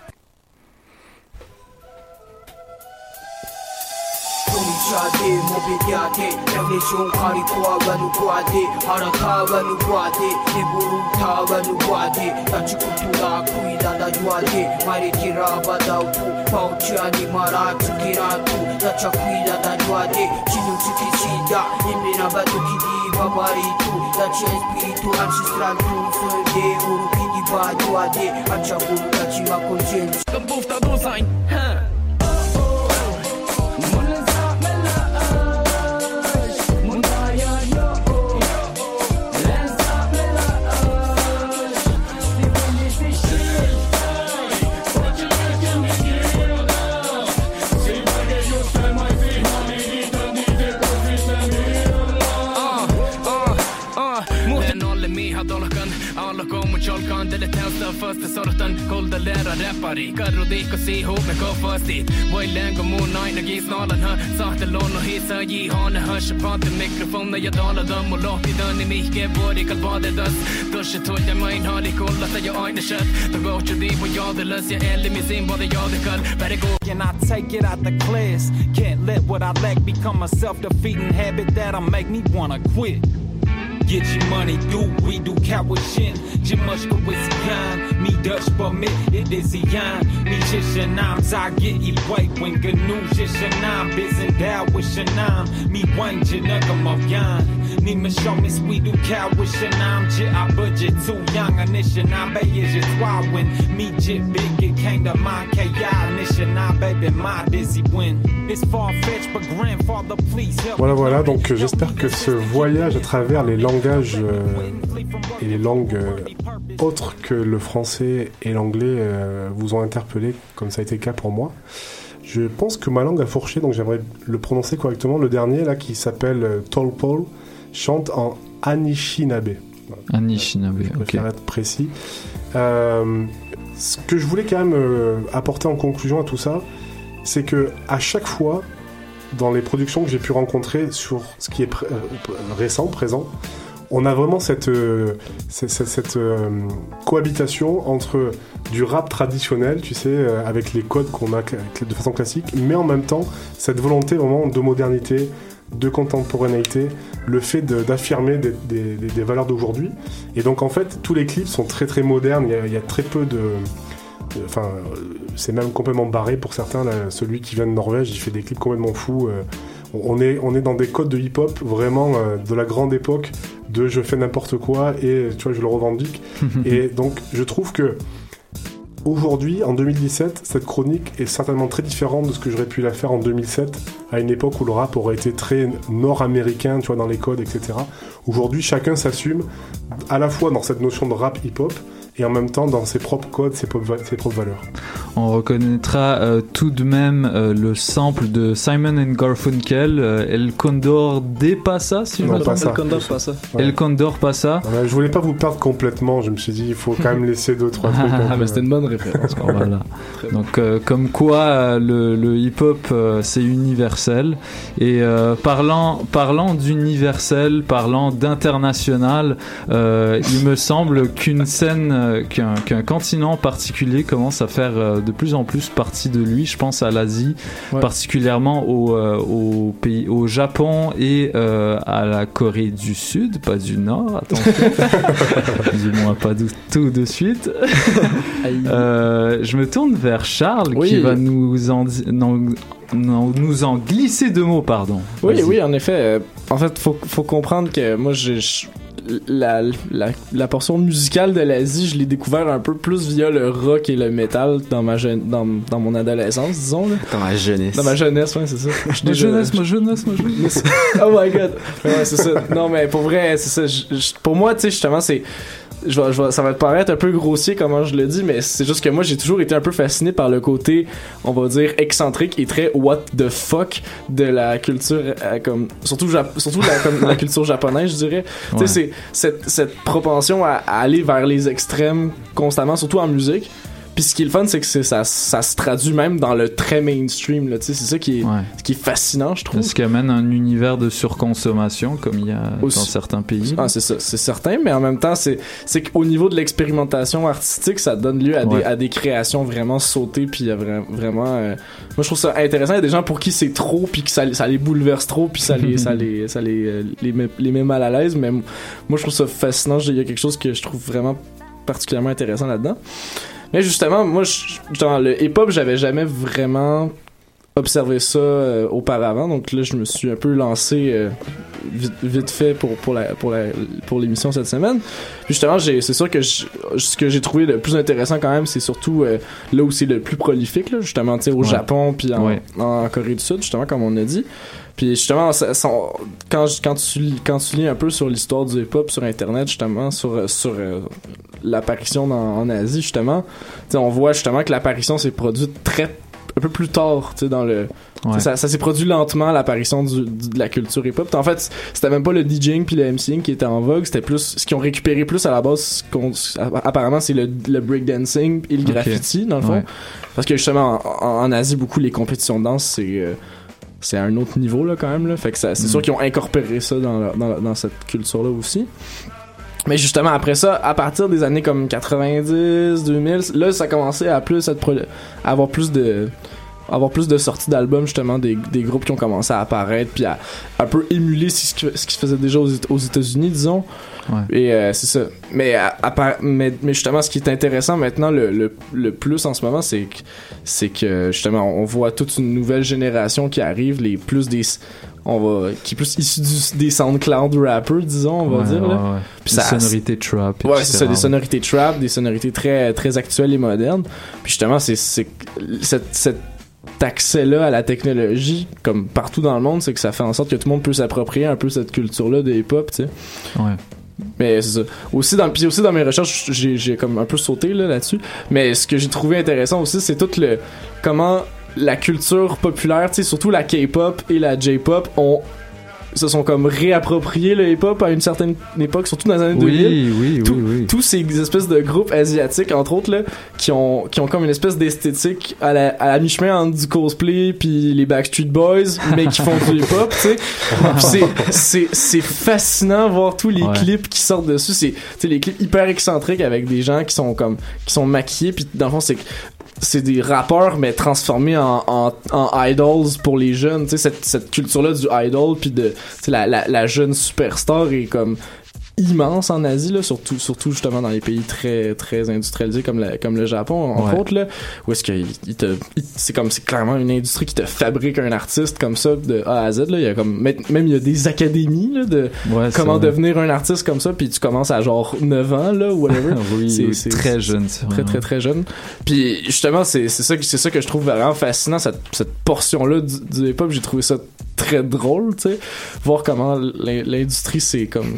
babaritu Dacia spiritual și strandu Un fel de urupidi baioade Acea bună ceva concenți În pofta dozani, ha varmasti Voilleen kun muun aina kiisnaalanhan Sahtelon on hisää jihane Hörsä paate mikrofonna ja taladan Mun lohtidan niin mihkeen vuorikal vaatetas Tossa tuoja main haalikollata ja aina shät Då går till dig på jadelös Jag älger min sin både jag och kall Bär det gå. And I take it out the class? Can't let what I lack become a self-defeating habit That'll make me wanna quit. Get your money do, we do shit. Cimashka wisiyan, mi dash but me it is yan. Mi shishanam, zagi i white when gnu shishanam, bizin da wishanam, mi wang jinagam of yan. Ni mishomis, we do coward shanam, jit I budget too young, anishanam, bay is your twawin. Mi jit big, it came to my KI, kaya, nishanam, baby, my dizzy win. It's far fetched, but grandfather, please help. Voilà, voilà, donc euh, j'espère que ce voyage à travers les langages euh, et les langues euh, autres que le français et l'anglais euh, vous ont interpellé, comme ça a été le cas pour moi. Je pense que ma langue a fourché, donc j'aimerais le prononcer correctement. Le dernier, là, qui s'appelle euh, Tall Paul, chante en Anishinaabe. Anishinaabe, Je ok. préfère être précis. Euh, ce que je voulais quand même euh, apporter en conclusion à tout ça, c'est que à chaque fois, dans les productions que j'ai pu rencontrer sur ce qui est euh, récent, présent, on a vraiment cette, euh, cette, euh, cohabitation entre du rap traditionnel, tu sais, avec les codes qu'on a de façon classique, mais en même temps cette volonté vraiment de modernité, de contemporanéité, le fait d'affirmer des, valeurs d'aujourd'hui. Et donc en fait, tous les clips sont très très modernes, il y a très peu de... de- Enfin, euh, c'est même complètement barré pour certains. là, celui qui vient de Norvège, il fait des clips complètement fous. euh, on est, on est dans des codes de hip-hop vraiment euh, de la grande époque de je fais n'importe quoi et tu vois je le revendique et donc je trouve que aujourd'hui en 2017 cette chronique est certainement très différente de ce que j'aurais pu la faire en 2007 à une époque où le rap aurait été très nord-américain tu vois dans les codes etc aujourd'hui chacun s'assume à la fois dans cette notion de rap hip-hop et en même temps dans ses propres codes ses propres, va- ses propres valeurs On reconnaîtra euh, tout de même euh, le sample de Simon and Garfunkel, euh, El Condor de Pasa, si je Non, me pas trompe. ça. El Condor Pasa. El Condor Pasa. Ouais, je voulais pas vous perdre complètement je me suis dit il faut quand même laisser deux trois trucs Ah, mais c'était une bonne référence. Voilà. Donc euh, comme quoi euh, le, le hip-hop euh, c'est universel et euh, parlant parlant d'universel, parlant d'international, euh, il me semble qu'une scène, qu'un continent particulier commence à faire euh, de plus en plus partie de lui. Je pense à l'Asie, Ouais. particulièrement au, euh, au pays, au Japon et euh, à la Corée du Sud, pas du Nord. Attention, dis-moi pas tout de suite. Euh, je me tourne vers Charles Oui. qui va nous en, di- non- non- nous en glisser deux mots, pardon. Oui, oui, en effet. en fait, faut, faut comprendre que moi, je- la, la, la portion musicale de l'Asie, je l'ai découvert un peu plus via le rock et le metal dans ma jeune, dans, dans mon adolescence, disons. Là. Dans ma jeunesse. Dans ma jeunesse, ouais, c'est ça. Je Ma jeunesse, ma jeunesse, ma jeunesse. oh my god. Ouais, c'est ça. Non, mais pour vrai, c'est ça. Je- je- pour moi, tu sais, justement, c'est. Je vais- je vais- ça va te paraître un peu grossier comment je le dis, mais c'est juste que moi j'ai toujours été un peu fasciné par le côté, on va dire, excentrique et très what the fuck de la culture, euh, comme surtout surtout la, comme la culture japonaise, je dirais. Tu sais, c'est cette, cette propension à, à aller vers les extrêmes constamment, surtout en musique. Puis ce qui est le fun, c'est que c'est- ça, ça se traduit même dans le très mainstream. là, C'est ça qui est, qui est fascinant, je trouve. Ce qui amène un univers de surconsommation comme il y a Aussi. dans certains pays. Ah, c'est ça, c'est certain, mais en même temps, c'est, c'est qu'au niveau de l'expérimentation artistique, ça donne lieu à, Ouais. des, à des créations vraiment sautées, puis à vra- vraiment. euh, moi, je trouve ça intéressant. Il y a des gens pour qui c'est trop, puis que ça, ça les bouleverse trop, puis ça les, ça les, ça les, euh, les, met, les met mal à l'aise. Mais moi, je trouve ça fascinant. Il y a quelque chose que je trouve vraiment particulièrement intéressant là-dedans. Mais justement, moi, je- dans le hip-hop, j'avais jamais vraiment observé ça euh, auparavant. Donc là, je me suis un peu lancé euh, vite, vite fait pour, pour, la, pour, la, pour l'émission cette semaine. Puis justement, j'ai, c'est sûr que je- ce que j'ai trouvé le plus intéressant quand même, c'est surtout euh, là où c'est le plus prolifique, là, justement, au Ouais. Japon puis en, Ouais. en Corée du Sud, justement, comme on a dit. Puis justement, ça- ça- quand, quand, tu, lis- quand tu lis un peu sur l'histoire du hip-hop sur Internet, justement, sur, euh, sur euh, l'apparition en Asie, justement, on voit justement que l'apparition s'est produite très un peu plus tard, tu sais, dans le. Ouais. Ça, ça s'est produit lentement l'apparition du- du- de la culture hip-hop. En fait, c'était même pas le DJing puis le MCing qui était en vogue, c'était plus ce qu'ils ont récupéré plus à la base. ce apparemment, c'est le, le breakdancing et le graffiti dans le fond, Ouais. parce que justement en, en- en Asie beaucoup les compétitions de danse c'est euh, c'est à un autre niveau là quand même là. Fait que c'est Mm. sûr qu'ils ont incorporé ça dans, leur- dans, dans cette culture là aussi. Mais justement, après ça, à partir des années comme 90, 2000, là, ça commençait à plus être à avoir plus de avoir plus de sorties d'albums justement des, des groupes qui ont commencé à apparaître puis à un peu émuler ce qui, ce qui se faisait déjà aux, aux États-Unis disons Ouais. et euh, c'est ça mais, à- à mais mais justement ce qui est intéressant maintenant le, le, le plus en ce moment c'est que c'est que justement on voit toute une nouvelle génération qui arrive les plus des on va qui est plus issu du, des SoundCloud rappers disons on va Ouais, dire là. ouais, ouais. Puis Des ça- sonorités trap, Ouais, c'est ça, des sonorités trap, des sonorités très très actuelles et modernes. Puis justement, c'est c'est cette cet accès-là à la technologie, comme partout dans le monde, c'est que ça fait en sorte que tout le monde peut s'approprier un peu cette culture-là de hip-hop, tu sais. Ouais. Mais c'est ça. Aussi dans, puis aussi dans mes recherches, j'ai, j'ai comme un peu sauté là, là-dessus. Mais ce que j'ai trouvé intéressant aussi, c'est tout le comment la culture populaire, tu sais, surtout la K-pop et la J-pop, ont se sont comme réappropriés le hip-hop à une certaine époque, surtout dans les années Oui, 2000. oui, Tout- oui, oui. Tous ces espèces de groupes asiatiques, entre autres, là, qui ont, qui ont comme une espèce d'esthétique à la, à la mi-chemin entre du cosplay puis les Backstreet Boys, mais qui font du hip-hop, tu sais. C'est, c'est, fascinant voir tous les Ouais. clips qui sortent dessus. C'est, tu sais, les clips hyper excentriques avec des gens qui sont comme, qui sont maquillés, puis dans le fond, c'est c'est des rappeurs mais transformés en, idols pour les jeunes. Tu sais cette, culture là du idol puis de la, la, la jeune superstar est comme immense en Asie là surtout surtout justement dans les pays très très industrialisés comme la, comme le Japon entre Ouais. autres là où est-ce que c'est comme c'est clairement une industrie qui te fabrique un artiste comme ça de A à Z là. Il y a comme même il y a des académies là de Ouais, comment devenir un artiste comme ça puis tu commences à genre 9 ans là ou whatever. Oui, C'est- très jeune, c'est très très très jeune. Puis justement c'est c'est ça que c'est ça que je trouve vraiment fascinant cette, cette portion là du, du hip hop j'ai trouvé ça très drôle tu sais. Voir comment l'in- l'industrie c'est comme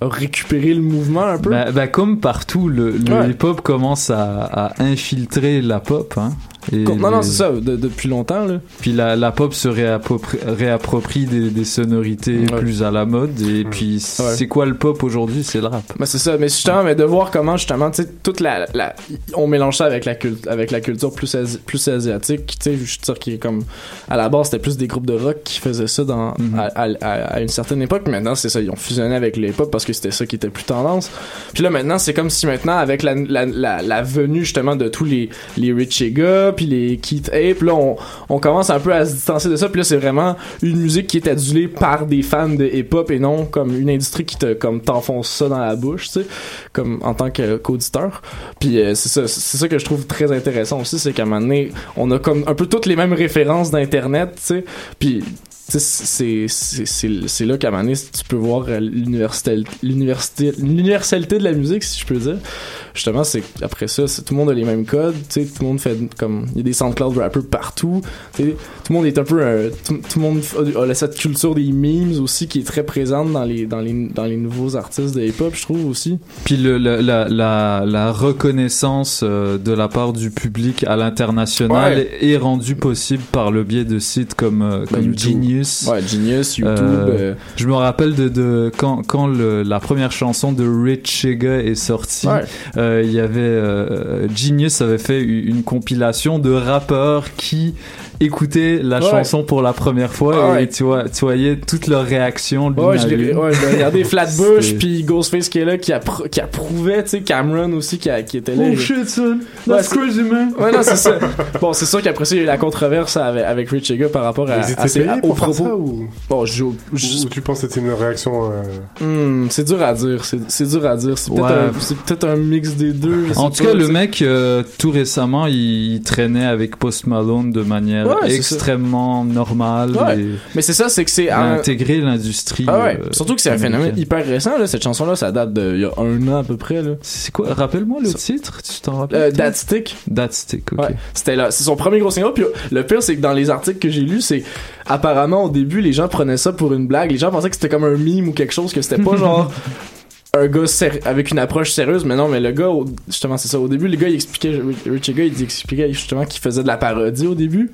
a récupéré le mouvement un peu Bah, bah, comme partout, le, le Ouais. hip-hop commence à, à infiltrer la pop. Hein, et non non les- c'est ça de- depuis longtemps là Puis la, la pop se réapproprie, réapproprie des, des sonorités Ouais. plus à la mode. Et puis, Ouais. c'est quoi le pop aujourd'hui? C'est le rap. Ben c'est ça, mais justement, mais de voir comment justement, tu sais, toute la, la, on mélange ça avec la culte, avec la culture plus asi- plus asiatique, tu sais, je suis sûr qui est comme, à la base c'était plus des groupes de rock qui faisaient ça dans, à, à- à- à une certaine époque. Maintenant c'est ça, ils ont fusionné avec le hip-hop parce que c'était ça qui était plus tendance. Puis là maintenant c'est comme si maintenant avec la, la, la, la venue justement de tous les les Puis les Keith Ape, là on, commence un peu à se distancer de ça. Puis là c'est vraiment une musique qui est adulée par des fans de hip-hop et non comme une industrie qui te comme t'enfonce ça dans la bouche, tu sais, comme en tant qu'auditeur. Puis euh, c'est ça, c'est ça que je trouve très intéressant aussi, c'est qu'à un moment donné, on a comme un peu toutes les mêmes références d'internet, tu sais. Puis c'est là qu'à un moment donné, tu peux voir euh, l'universalité de la musique si je peux dire justement c'est après ça tout le monde a les mêmes codes tu sais tout le monde fait comme il y a des SoundCloud rappers partout tout le monde est un peu tout, tout le monde a, a cette culture des memes aussi qui est très présente dans les dans les dans les nouveaux artistes de hip hop je trouve aussi Puis le, la, la, la reconnaissance euh, de la part du public à l'international Ouais. est rendue possible par le biais de sites comme, euh, comme YouTube. Genius. Ouais Genius YouTube Euh, euh, Je me rappelle de, de quand, quand le, la première chanson de Rich Chega est sortie, Ouais. euh, il y avait Genius avait fait une compilation de rappeurs qui écoutaient la Ouais. chanson pour la première fois Ah ouais. et tu vois tu voyais toutes leurs réactions. l'une Ouais, à je l'ai ouais, regardé Flatbush puis Ghostface qui est là qui, appro- qui approuvait, tu sais Cameron aussi qui, a- qui était là. Oh shit son, that's c'est- crazy man. Ouais, non, c'est ça. Bon, c'est sûr qu'après ça, il y a eu la controverse avec, avec Rich par rapport à, Ils étaient à ses- aux faire propos. ça ou, Bon, je, je- ou tu penses que c'était une réaction euh, Hmm, c'est dur à dire. C'est dur à dire. C'est peut-être Ouais. un, c'est peut-être un mix des deux. En tout cas, le mec, euh, tout récemment, il traînait avec Post Malone de manière Ouais, extrêmement normale. Ouais. et Mais c'est ça, c'est que c'est un- intégré l'industrie. Ah ouais. euh, Surtout que c'est un phénomène hyper récent. Là. Cette chanson-là, ça date de il y a un an à peu près. C'est quoi? Rappelle-moi le titre. Tu t'en rappelles Euh? That Stick. That Stick, ok. Ouais, c'était là, c'est son premier gros single. Puis le pire, c'est que dans les articles que j'ai lus, c'est apparemment au début, les gens prenaient ça pour une blague. Les gens pensaient que c'était comme un meme ou quelque chose, que c'était pas genre un gars avec une approche sérieuse mais non mais le gars justement c'est ça au début le gars il expliquait Richie Gars il expliquait justement qu'il faisait de la parodie au début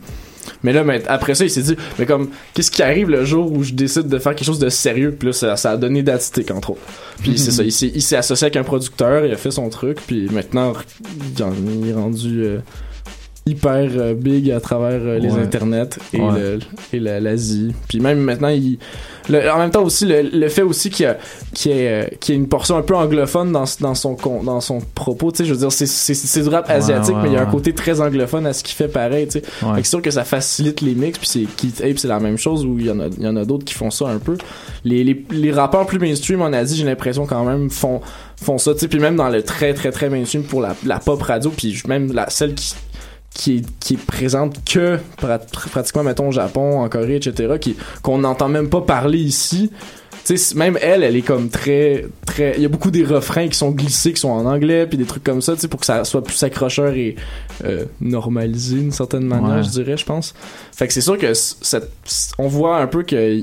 mais là mais après ça il s'est dit mais comme qu'est-ce qui arrive le jour où je décide de faire quelque chose de sérieux? Puis là ça, a donné Datistic entre autres. Puis c'est ça il s'est il s'est associé avec un producteur il a fait son truc puis maintenant il en est rendu euh, hyper euh, big à travers euh, les Ouais. internets et Ouais. le- et la- l'Asie puis même maintenant il le- en même temps aussi le, le fait aussi qu'il y a qu'il y ait, euh, qu'il y une portion un peu anglophone dans, dans son dans son propos tu sais je veux dire c'est c'est c'est du rap asiatique ouais, mais il y a un côté très anglophone à ce qu'il fait pareil tu sais. Fait que c'est sûr que ça facilite les mix puis c'est Keith Ape c'est la même chose où il y en a il y en a d'autres qui font ça un peu les, les, les rappeurs plus mainstream en Asie j'ai l'impression quand même font font ça tu sais puis même dans le très très très mainstream pour la, la pop radio puis même la celle qui qui est, qui est présente que prat- pratiquement mettons au Japon en Corée etc qui qu'on n'entend même pas parler ici tu sais même elle elle est comme très très il y a beaucoup des refrains qui sont glissés qui sont en anglais puis des trucs comme ça tu sais pour que ça soit plus accrocheur et euh, normalisé d'une certaine manière Ouais. je dirais je pense fait que c'est sûr que cette, on voit un peu que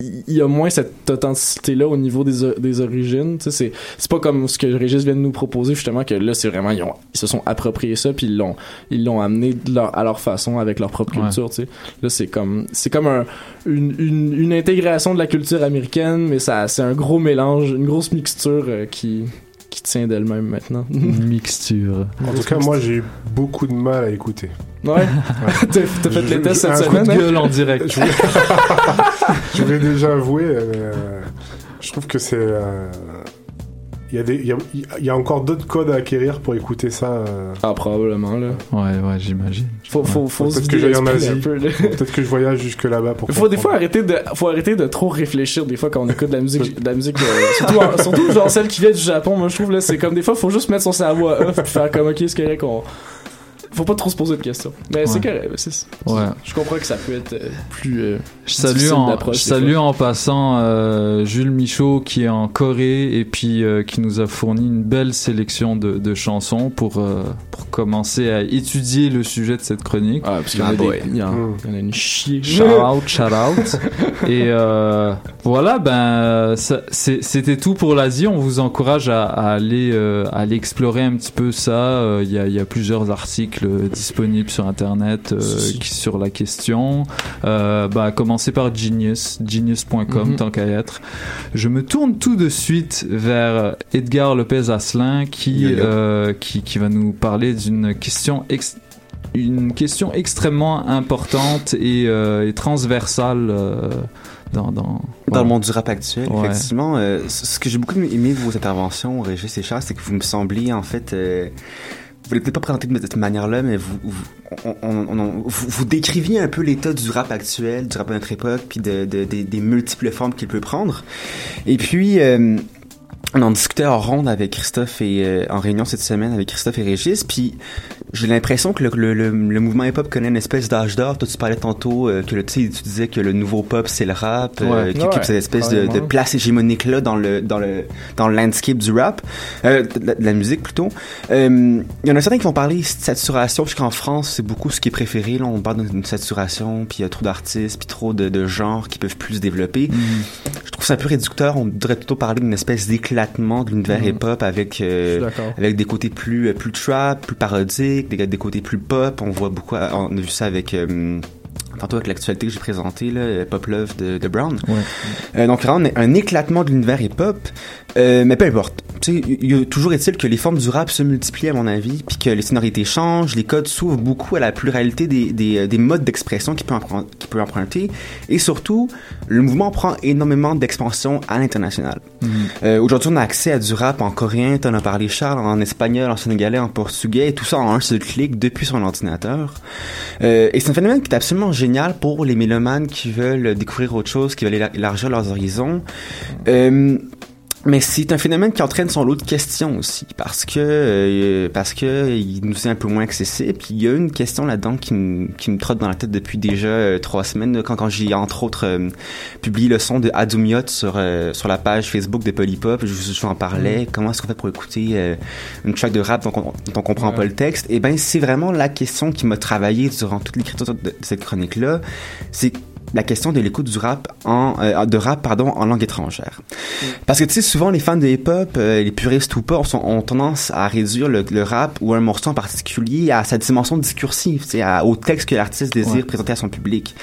il y a moins cette authenticité là au niveau des, des origines tu sais c'est pas comme ce que Régis vient de nous proposer justement que là c'est vraiment ils, ont, ils se sont appropriés ça puis ils l'ont amené de leur, à leur façon avec leur propre Ouais. culture tu sais là c'est comme c'est comme un, une, une, une intégration de la culture américaine mais ça c'est un gros mélange une grosse mixture euh, qui qui tient d'elle-même maintenant Une mixture. En tout cas, moi, j'ai eu beaucoup de mal à écouter. Ouais? T'as- t'as fait les tests cette un coup de semaine, hein? gueule en direct. Je voulais, je voulais déjà avouer, euh, je trouve que c'est. euh, Il y, a des- il y, a, il y a encore d'autres codes à acquérir pour écouter ça. euh. Ah, probablement, là. Ouais, ouais, j'imagine. Faut, faut, faut se Peut-être que j'aille en Asie. Peut-être que je voyage jusque là-bas pour Il faut des fois arrêter de faut arrêter de trop réfléchir des fois quand on écoute de la musique de la musique euh, surtout en- surtout genre celle qui vient du Japon moi je trouve là c'est comme des fois faut juste mettre son cerveau à off puis faire comme ok c'est correct qu'on faut pas trop se poser de questions mais c'est correct c'est Ouais. je comprends que ça peut être euh, plus euh, Je salue, en, je salue passant euh, Jules Michaud qui est en Corée et puis euh, qui nous a fourni une belle sélection de, de chansons pour, euh, pour commencer à étudier le sujet de cette chronique. Ah, parce qu'il y en a des- il y en- il y en a une chier. Shout out, shout out. et euh, voilà, ben c'était tout pour l'Asie. On vous encourage à, à aller, euh, à aller explorer un petit peu ça. Euh, Il y, a, il y a plusieurs articles euh, disponibles sur Internet euh, qui, sur la question. Euh, bah, commencez par Genius, genius.com Mhm. tant qu'à être. Je me tourne tout de suite vers Edgar Lopez Asselin qui, Yo-yo. euh, qui, qui va nous parler d'une question ex- une question extrêmement importante et, euh, et transversale euh, dans, dans, Dans le monde du rap actuel, Ouais. effectivement. euh, ce que j'ai beaucoup aimé de vos interventions, Régis et Charles, c'est que vous me sembliez, en fait, vous l'avez peut-être pas présenté de cette manière-là, mais vous, vous, décriviez un peu l'état du rap actuel, du rap de notre époque, puis de, de- des- des multiples formes qu'il peut prendre. Et puis, euh, on en discutait en ronde avec Christophe et euh, en réunion cette semaine avec Christophe et Régis, puis j'ai l'impression que le, le, le, le mouvement hip-hop connaît une espèce d'âge d'or. Toi, tu parlais tantôt euh, que le, tu sais, tu disais que le nouveau pop, c'est le rap, euh, Ouais. qui occupe cette espèce de, place hégémonique là dans le dans le dans le landscape du rap, euh, de, la- de la musique plutôt. Euh, Il y en a certains qui vont parler de saturation, puisqu'en France, c'est beaucoup ce qui est préféré. Là, on parle d'une saturation, puis il y a trop d'artistes, puis trop de, de genres qui peuvent plus se développer. Je trouve ça un peu réducteur. On devrait plutôt parler d'une espèce de l'univers Mhm. hip-hop avec euh, avec des côtés plus euh, plus trap, plus parodiques, des, des côtés plus pop. On voit beaucoup, on a vu ça avec euh, tantôt avec l'actualité que j'ai présentée, là, euh, Pop Love de, de Brown. Euh, donc vraiment un, un éclatement de l'univers hip-hop, euh, mais peu importe. Il y a toujours est-il que les formes du rap se multiplient à mon avis, puis que les sonorités changent, les codes s'ouvrent beaucoup à la pluralité des, des, euh, des modes d'expression qu'il peut, emprunter, et surtout, le mouvement prend énormément d'expansion à l'international. Euh, Aujourd'hui, on a accès à du rap en coréen, t'en as parlé Charles, en espagnol, en sénégalais, en portugais, et tout ça en un seul clic depuis son ordinateur. Euh, et c'est un phénomène qui est absolument génial pour les mélomanes qui veulent découvrir autre chose, qui veulent éla- élargir leurs horizons. Euh, mais c'est un phénomène qui entraîne son lot de questions aussi, parce que euh, parce que il nous est un peu moins accessible. Puis il y a une question là-dedans qui me qui me trotte dans la tête depuis déjà euh, trois semaines, quand quand j'ai entre autres euh, publié le son de Adumiot sur euh, sur la page Facebook de Polypop, je vous en parlais. Comment est-ce qu'on fait pour écouter euh, une track de rap dont on, dont on comprend pas le texte? Et ben c'est vraiment la question qui m'a travaillé durant toute l'écriture de, de cette chronique là. C'est la question de l'écoute du rap en euh, de rap pardon en langue étrangère. Parce que tu sais souvent les fans de hip-hop, euh, les puristes ou pas, sont- ont tendance à réduire le, le rap ou un morceau en particulier à sa dimension discursive, tu sais, au texte que l'artiste désire Ouais. présenter à son public.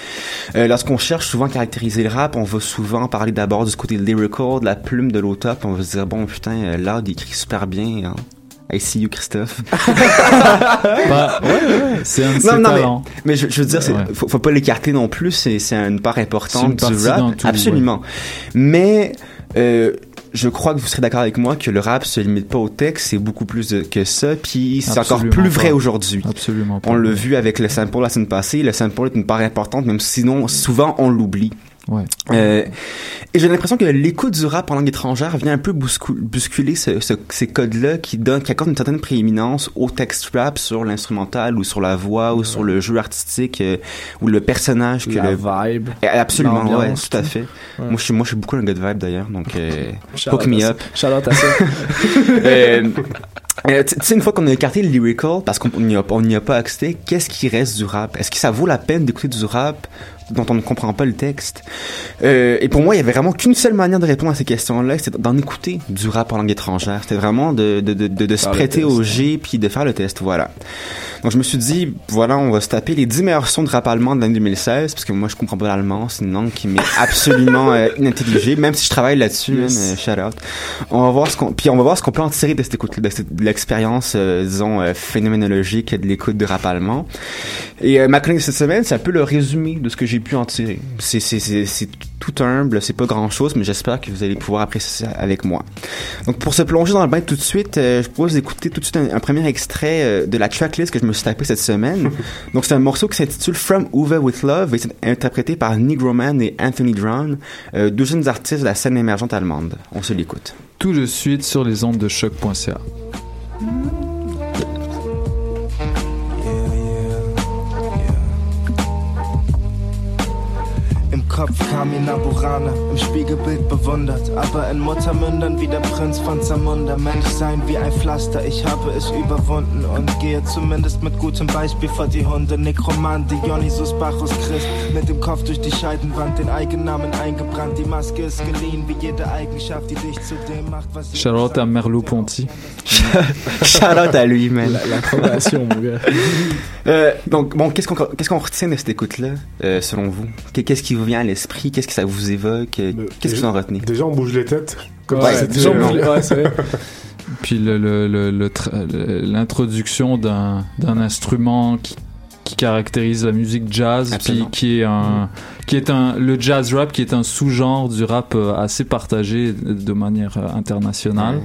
Euh, Lorsqu'on cherche souvent à caractériser le rap, on va souvent parler d'abord du côté lyrical, de la plume de l'auteur, on va se dire bon putain, euh, là il écrit super bien. Hein. I see you Christophe. Bah, ouais, ouais, c'est un de ses non, non, talents. Mais, mais je, je veux dire, Ouais. faut, faut pas l'écarter non plus. C'est c'est une part C'est importante une du rap, tout, absolument. Mais euh, je crois que vous serez d'accord avec moi que le rap se limite pas au texte, c'est beaucoup plus de- que ça. Puis c'est encore plus vrai aujourd'hui. Absolument pas. On l'a vu avec le sample la semaine passée. Le sample est une part importante, même sinon souvent on l'oublie. Ouais. Euh, et j'ai l'impression que l'écoute du rap en langue étrangère vient un peu bouscul- bousculer ce- ce- ces codes-là qui donnent, qui accordent une certaine prééminence au texte rap sur l'instrumental ou sur la voix ou sur le jeu artistique euh, ou le personnage que La le vibe. Eh, Absolument, ouais, tout à fait. Ouais. Moi, je suis, moi, je suis beaucoup un gars de vibe d'ailleurs, donc euh, hook me up. out à ça. Euh, euh, tu sais, une fois qu'on a écarté le lyrical, parce qu'on n'y a, on a pas accès, qu'est-ce qui reste du rap? Est-ce que ça vaut la peine d'écouter du rap dont on ne comprend pas le texte? Euh, et pour moi, il y avait vraiment qu'une seule manière de répondre à ces questions-là, c'était d'en écouter du rap en langue étrangère. C'était vraiment de, de, de, de, de se prêter au G puis de faire le test, voilà. Donc je me suis dit, voilà, on va se taper les 10 meilleurs sons de rap allemand de l'année 2016, parce que moi je comprends pas l'allemand, c'est une langue qui m'est absolument euh, inintelligible, même si je travaille là-dessus, Yes. euh, shout out. On va voir ce qu'on, puis on va voir ce qu'on peut en tirer de cette écoute, de, cette- de l'expérience, euh, disons, euh, phénoménologique de l'écoute de rap allemand. Et ma chronique de cette semaine, c'est un peu le résumé de ce que j'ai pu en tirer. C'est, tout humble, c'est pas grand chose, mais j'espère que vous allez pouvoir apprécier ça avec moi. Donc pour se plonger dans le bain tout de suite, euh, je propose d'écouter tout de suite un, un premier extrait euh, de la tracklist que je me suis tapé cette semaine. Donc c'est un morceau qui s'intitule From Uwe with Love et c'est interprété par Negroman et Anthony Drown, euh, deux jeunes artistes de la scène émergente allemande. On se l'écoute. Tout de suite sur les ondes de choc.ca. Kopf kam mir Naburana, im Spiegelbild bewundert. Aber in Muttermündern wie der Prinz von Zamunda. Mensch sein wie ein Pflaster, ich habe es überwunden und gehe zumindest mit gutem Beispiel vor die Hunde. Nekromant, Dionysus Bacchus Christ. Mit dem Kopf durch die Scheidenwand, den Eigennamen eingebrannt. Die Maske ist geliehen, wie jede Eigenschaft, die dich zu dem macht, was ich Charlotte à Merleau-Ponty. Shout out à lui, man. La- l'approbation, mon gars. Euh, donc, bon, qu'est-ce qu'on qu'est-ce qu'on retient de cette écoute-là, euh, selon vous Qu'est- Qu'est-ce qui vous vient à l'esprit Qu'est-ce que ça vous évoque Qu'est-ce que vous en retenez Déjà, on bouge les têtes. Comme Ouais, si déjà, on bouge les- Ouais, c'est vrai. Puis le- le- le- le tra- le- l'introduction d'un instrument qui, qui caractérise la musique jazz, puis qui est un qui est un le jazz rap qui est un sous-genre du rap euh, assez partagé de manière euh, internationale.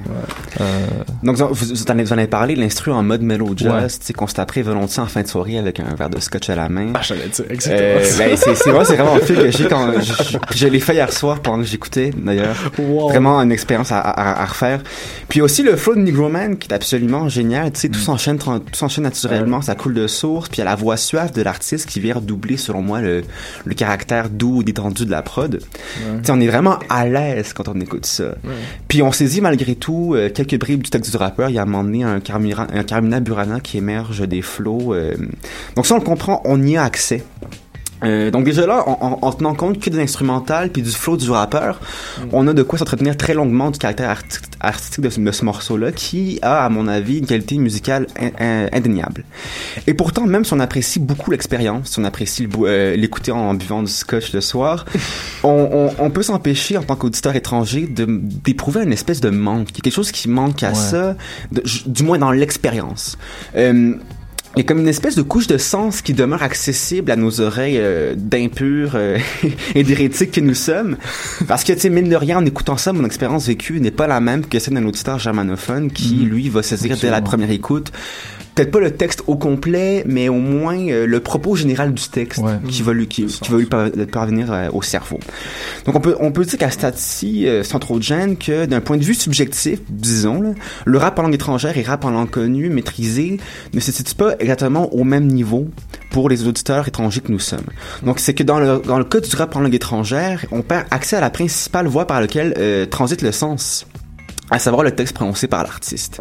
Euh, Donc, vous, en avez, parlé, l'instru en mode mellow jazz, Ouais. tu sais, qu'on se taperait volontiers en fin de soirée avec un verre de scotch à la main. Ah, j'allais dire exactement Euh, ben, c'est c'est vrai, c'est vraiment un film que j'ai quand je, je- l'ai fait hier soir pendant que j'écoutais d'ailleurs. Wow. Vraiment une expérience à, à, à refaire. Puis aussi le flow de Negroman qui est absolument génial. Tu sais, tout s'enchaîne, tran- tout s'enchaîne naturellement, ça coule de source. Puis il y a la voix suave de l'artiste qui vient doubler, selon moi, le, le caractère doux, détendu de la prod. Tu sais, on est vraiment à l'aise quand on écoute ça. Puis on saisit malgré tout euh, quelques bribes du texte du rappeur. Il y a un moment donné un, Carmira, un Carmina Burana qui émerge des flots. euh. Donc ça, on le comprend, on y a accès. Euh, donc déjà là, en, en- en tenant compte que de l'instrumental puis du flow du rappeur, on a de quoi s'entretenir très longuement du caractère arti- artistique de ce, morceau-là, qui a, à mon avis, une qualité musicale in- in- indéniable. Et pourtant, même si on apprécie beaucoup l'expérience, si on apprécie euh, l'écouter en buvant du scotch le soir, on, on- on peut s'empêcher en tant qu'auditeur étranger d'éprouver une espèce de manque, Il y a quelque chose qui manque à Ouais. ça, de- du moins dans l'expérience. Euh, il y a comme une espèce de couche de sens qui demeure accessible à nos oreilles euh, d'impurs euh, et d'hérétiques que nous sommes. Parce que, tu sais, mine de rien, en écoutant ça, mon expérience vécue n'est pas la même que celle d'un auditeur germanophone qui, Mhm. lui, va saisir dès la première écoute. Peut-être pas le texte au complet, mais au moins euh, le propos général du texte qui va lui, qui, qui va lui par- parvenir euh, au cerveau. Donc on peut, on peut dire qu'à ce stade-ci, euh, sans trop de gêne, que d'un point de vue subjectif, disons, là, le rap en langue étrangère et rap en langue connue, maîtrisé, ne se situe pas exactement au même niveau pour les auditeurs étrangers que nous sommes. Donc c'est que dans le, dans le cas du rap en langue étrangère, on perd accès à la principale voie par laquelle euh, transite le sens. À savoir le texte prononcé par l'artiste.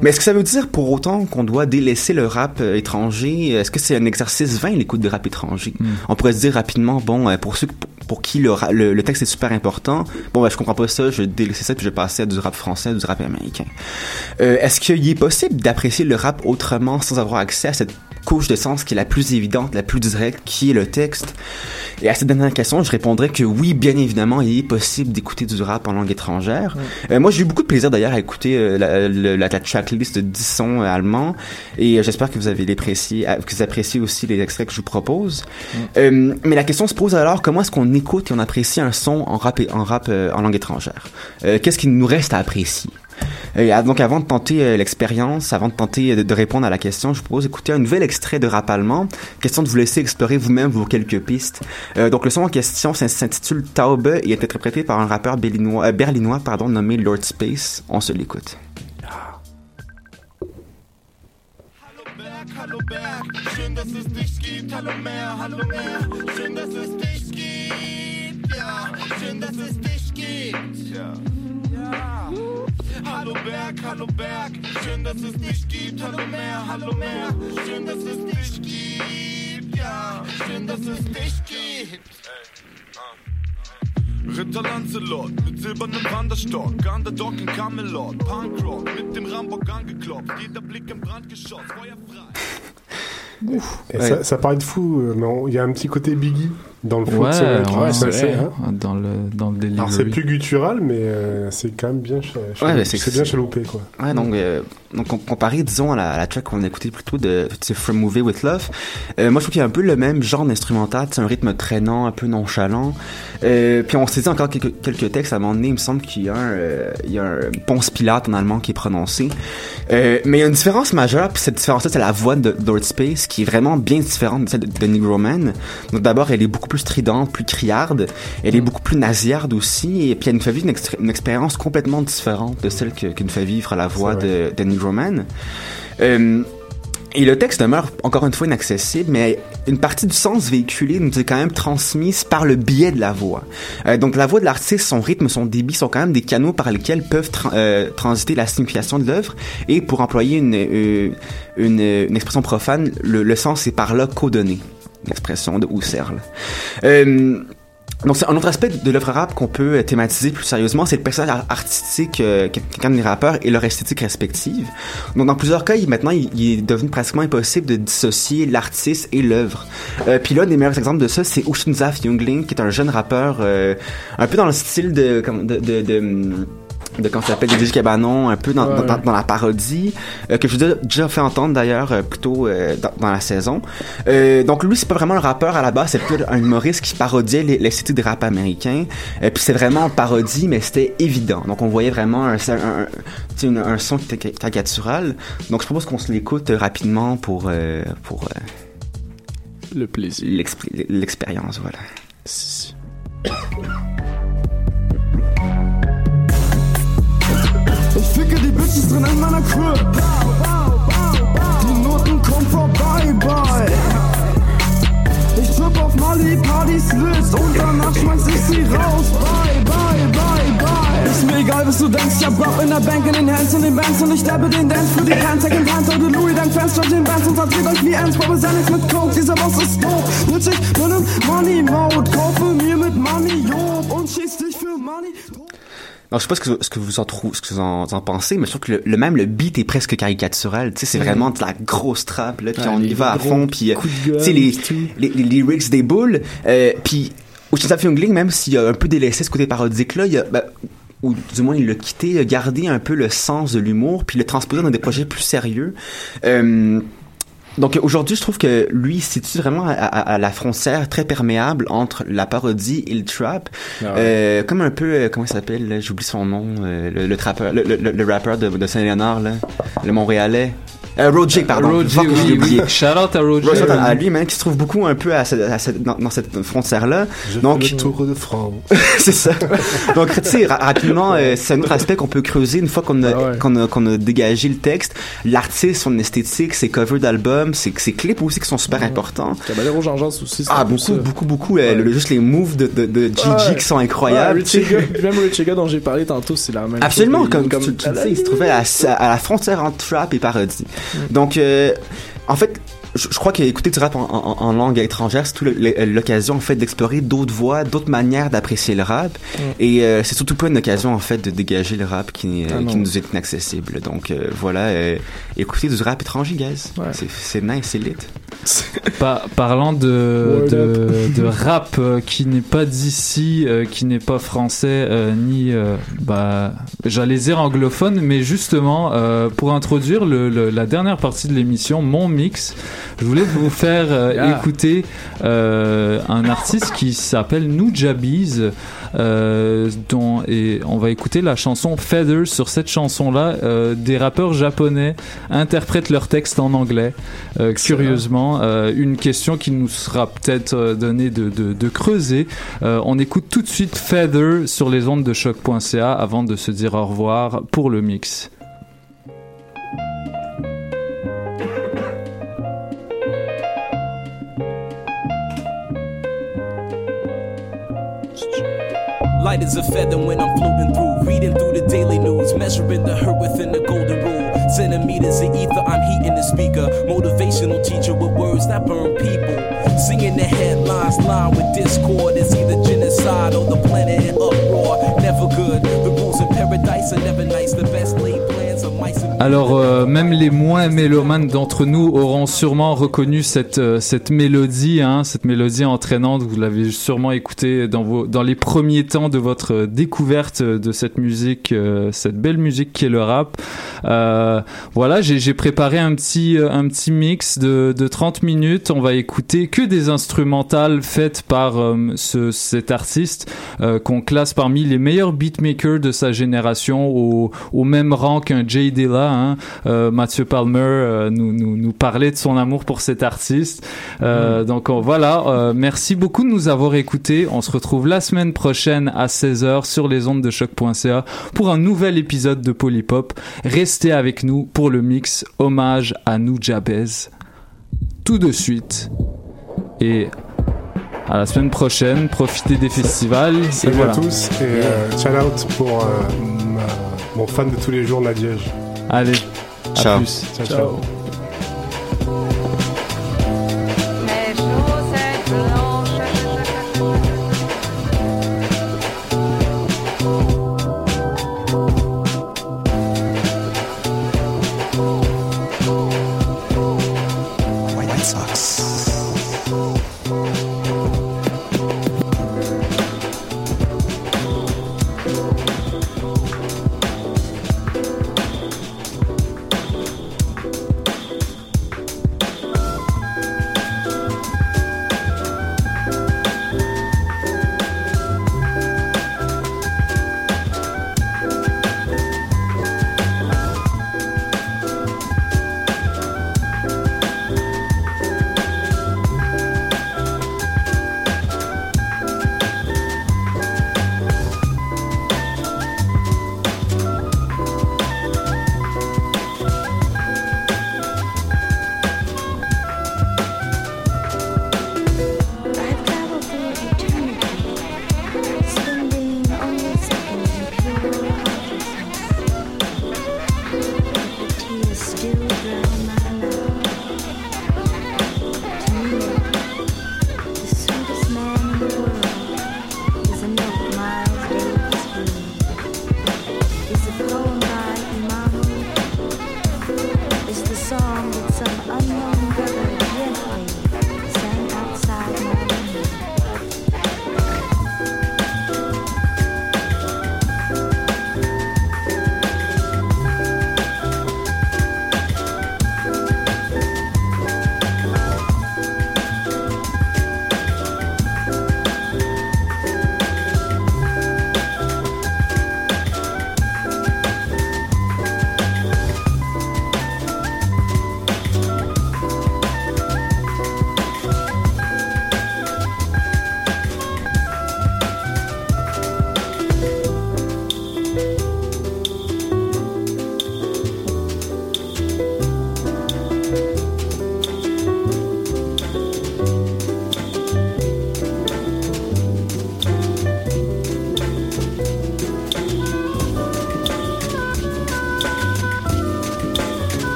Mais est-ce que ça veut dire pour autant qu'on doit délaisser le rap euh, étranger? Est-ce que c'est un exercice vain l'écoute de rap étranger? On pourrait se dire rapidement, bon, euh, pour ceux pour, qui le, le, le texte est super important, bon, ben, je comprends pas ça, je délaisser ça puis je passer à du rap français, à du rap américain. Euh, est-ce qu'il est possible d'apprécier le rap autrement sans avoir accès à cette couche de sens qui est la plus évidente, la plus directe, qui est le texte. Et à cette dernière question, je répondrais que oui, bien évidemment, il est possible d'écouter du rap en langue étrangère. Euh, moi, j'ai eu beaucoup de plaisir d'ailleurs à écouter euh, la, la, la, la tracklist de 10 sons euh, allemands. Et j'espère que vous avez l'apprécié, euh, que vous appréciez aussi les extraits que je vous propose. Mais la question se pose alors comment est-ce qu'on écoute et on apprécie un son en rap et- en rap en langue étrangère? Qu'est-ce qu'il nous reste à apprécier? Et ah, donc avant de tenter euh, l'expérience, avant de tenter de, de répondre à la question, je vous propose d'écouter un nouvel extrait de rap allemand. Question de vous laisser explorer vous-même vos quelques pistes. Euh, donc le son en question s'in- s'intitule Taube et est interprété par un rappeur berlinois, euh, berlinois pardon, nommé Lord Space. On se l'écoute. Hallo Berg, schön, dass es dich gibt. Hallo Meer, hallo Meer, schön, dass es dich gibt. Ja, schön, dass es dich gibt. Ja. ja. Hallo Berg, hallo Berg, schön, dass es dich gibt. Hallo Meer, hallo Meer, schön, dass es dich gibt. Ja, schön, dass es dich gibt. Ritter Lancelot mit silbernem Wanderstock, Underdog in Camelot, Punkrock mit dem Rambock angeklopft, jeder Blick im Brandgeschoss, feuerfrei. Et Ouais. ça, ça paraît de fou, euh, mais il y a un petit côté Biggie dans le flow Ouais, ouais, c'est vrai, hein. hein, dans le dans le delivery. Alors c'est plus guttural, mais euh, c'est quand même bien, Ouais, mais c'est bien chaloupé quoi. Ouais, donc, euh, donc com- comparé, disons, à la, à la track qu'on a écouté plus tôt de c'est From Movie with Love, euh, moi je trouve qu'il y a un peu le même genre d'instrumental, c'est un rythme traînant, un peu nonchalant. Euh, puis on s'est dit encore quelques, quelques textes à un moment donné, il me semble qu'il y a un, euh, il y a un Ponce Pilate en allemand qui est prononcé. Euh, mais il y a une différence majeure, puis cette différence-là, c'est la voix de Lord Qui est vraiment bien différente de celle de, de Negro Man. Donc d'abord, elle est beaucoup plus stridente, plus criarde, elle est beaucoup plus nasillarde aussi, et puis elle nous fait vivre une, expérience complètement différente de celle que, que nous fait vivre la voix de, de Negro Man. Euh, et le texte demeure encore une fois inaccessible, mais une partie du sens véhiculé nous est quand même transmise par le biais de la voix. Euh, donc la voix de l'artiste, son rythme, son débit sont quand même des canaux par lesquels peuvent euh, transiter la signification de l'œuvre. Et pour employer une, euh, expression profane, le, sens est par là qu'au-donné. Une expression de Husserl. Donc c'est un autre aspect de l'œuvre rap qu'on peut euh, thématiser plus sérieusement, c'est le personnage ar- artistique euh, qu'incarnent les rappeurs et leur esthétique respective. Donc dans plusieurs cas, maintenant, il, est devenu pratiquement impossible de dissocier l'artiste et l'œuvre. Euh, puis là, des meilleurs exemples de ça, c'est Ushinzaf Youngling, qui est un jeune rappeur euh, un peu dans le style de de, de, de, hum, de quand ça s'appelle DJ Cabanon, un peu dans, Ouais. dans, dans la parodie, euh, que je vous ai déjà fait entendre d'ailleurs euh, plutôt euh, dans, dans la saison. Euh, donc lui, c'est pas vraiment un rappeur à la base, c'est plutôt un humoriste qui parodiait les- l'esthétique de rap américain. Euh, puis c'est vraiment en parodie, mais c'était évident. Donc on voyait vraiment un, un, un, un son qui était caricatural. Donc je propose qu'on se l'écoute rapidement pour euh, pour euh, le plaisir, l'expérience, voilà. Ich ficke die Bitches drin in meiner Crib. Die Noten kommen vorbei, bye. Ich trip auf Mali, Partys lit und danach schmeiß ich sie raus. Bye, bye, bye, bye. Ist mir egal, was du denkst. Ich hab Rock in der Bank, in den Hands und den Bands und ich sterbe den Dance für die Fans. Second Hand, heute Louis, dein Fans, statt den Bands und verdreht euch wie Ernst. Bobbe sei nichts mit Coke, dieser Boss ist doof. Nützlich, nur im Money-Mode. Kaufe mir mit Money, Job und schieß dich für Money. Alors, je sais pas ce que, ce que vous en trouvez, ce que vous en, en pensez, mais je trouve que le, le même le beat est presque caricatural. Tu sais, c'est Mhm. vraiment de la grosse trappe là, puis Ouais, on y va à fond, puis euh, tu sais les, les, les lyrics des boules, euh, puis même s'il a un peu délaissé ce côté parodique là, il a, ben, ou du moins il l'a quitté, il a gardé un peu le sens de l'humour, puis l'a transposé dans des projets plus sérieux. Euh, donc aujourd'hui, je trouve que lui il se situe vraiment à, à- à la frontière très perméable entre la parodie et le trap, Ah ouais. Euh, comme un peu euh, comment il s'appelle, là, j'oublie son nom, euh, le, le trappeur, le, le, le rappeur de, de Saint-Léonard là, le Montréalais. Euh, Roger, pardon. Roger, oui, oublié. oui. Shout out à Roger. Shout out à lui, man, qui se trouve beaucoup un peu à dans, dans cette frontière-là. Je Donc, fais le tour de France. c'est ça. Donc, tu sais, ra- rapidement, euh, c'est un autre aspect qu'on peut creuser une fois qu'on a, qu'on a, qu'on a dégagé le texte. L'artiste, son esthétique, ses covers d'albums, ses clips aussi qui sont super importants. Caballero Jean-Jean aussi. c'est Ah, beaucoup, beaucoup, beaucoup. euh, le- juste les moves de, de, de Gigi Ouais. qui sont incroyables. Ouais, même Richie Ga dont j'ai parlé tantôt, c'est la même Absolument, chose. comme, Il- tu, tu sais, il se trouvait à, à la frontière entre trap et parodie. Donc, euh, en fait, je, je crois qu'écouter du rap en, en- en langue étrangère, c'est tout l'occasion en fait d'explorer d'autres voies, d'autres manières d'apprécier le rap. Mm. Et euh, c'est surtout pas une occasion en fait de dégager le rap qui, euh, Ah qui nous est inaccessible. Donc euh, voilà, euh, écoutez du rap étranger, guys. C'est- C'est nice, c'est lit. Pa- parlant de, Word de, de rap euh, qui n'est pas d'ici, euh, qui n'est pas français, euh, ni, euh, bah, j'allais dire anglophone, mais justement, euh, pour introduire le, le- la dernière partie de l'émission, mon mix, je voulais vous faire euh, Yeah. écouter euh, un artiste qui s'appelle Nujabiz, euh, dont, et on va écouter la chanson Feathers. Sur cette chanson-là, euh, des rappeurs japonais interprètent leur texte en anglais. Curieusement, une question qui nous sera peut-être donnée de, de, de creuser. On écoute tout de suite Feather sur les ondes de choc.ca avant de se dire au revoir pour le mix. Light as a feather when I'm floating through, reading through the daily news, measuring the hurt within the golden rule. Centimeters of ether, I'm heating the speaker. Motivational teacher with words that burn people. Singing the headlines, line with discord. It's either genocide or the planet in uproar. Never good. The rules in paradise are never nice. The best laid Alors euh, même les moins mélomanes d'entre nous auront sûrement reconnu cette euh, cette mélodie, hein, cette mélodie entraînante. Vous l'avez sûrement écoutée dans vos dans les premiers temps de votre euh, découverte de cette musique, euh, cette belle musique qui est le rap. Euh, voilà, j'ai préparé un petit un petit mix de de 30 minutes. On va écouter que des instrumentales faites par ce cet artiste qu'on classe parmi les meilleurs beatmakers de sa génération au au même rang qu'un Jay Dilla. Hein. Euh, Mathieu Palmer euh, nous, nous, nous parlait de son amour pour cet artiste. Euh, Donc on- voilà, euh, merci beaucoup de nous avoir écoutés. On se retrouve la semaine prochaine à 16h sur les ondes de choc.ca pour un nouvel épisode de Polypop. Restez avec nous pour le mix hommage à nous Jabez. Tout de suite. Et à la semaine prochaine, profitez des festivals. Et Salut voilà. à tous et euh, shout out pour euh, mon fan de tous les jours, Nadège. Allez, ciao. à plus. ciao. ciao. ciao.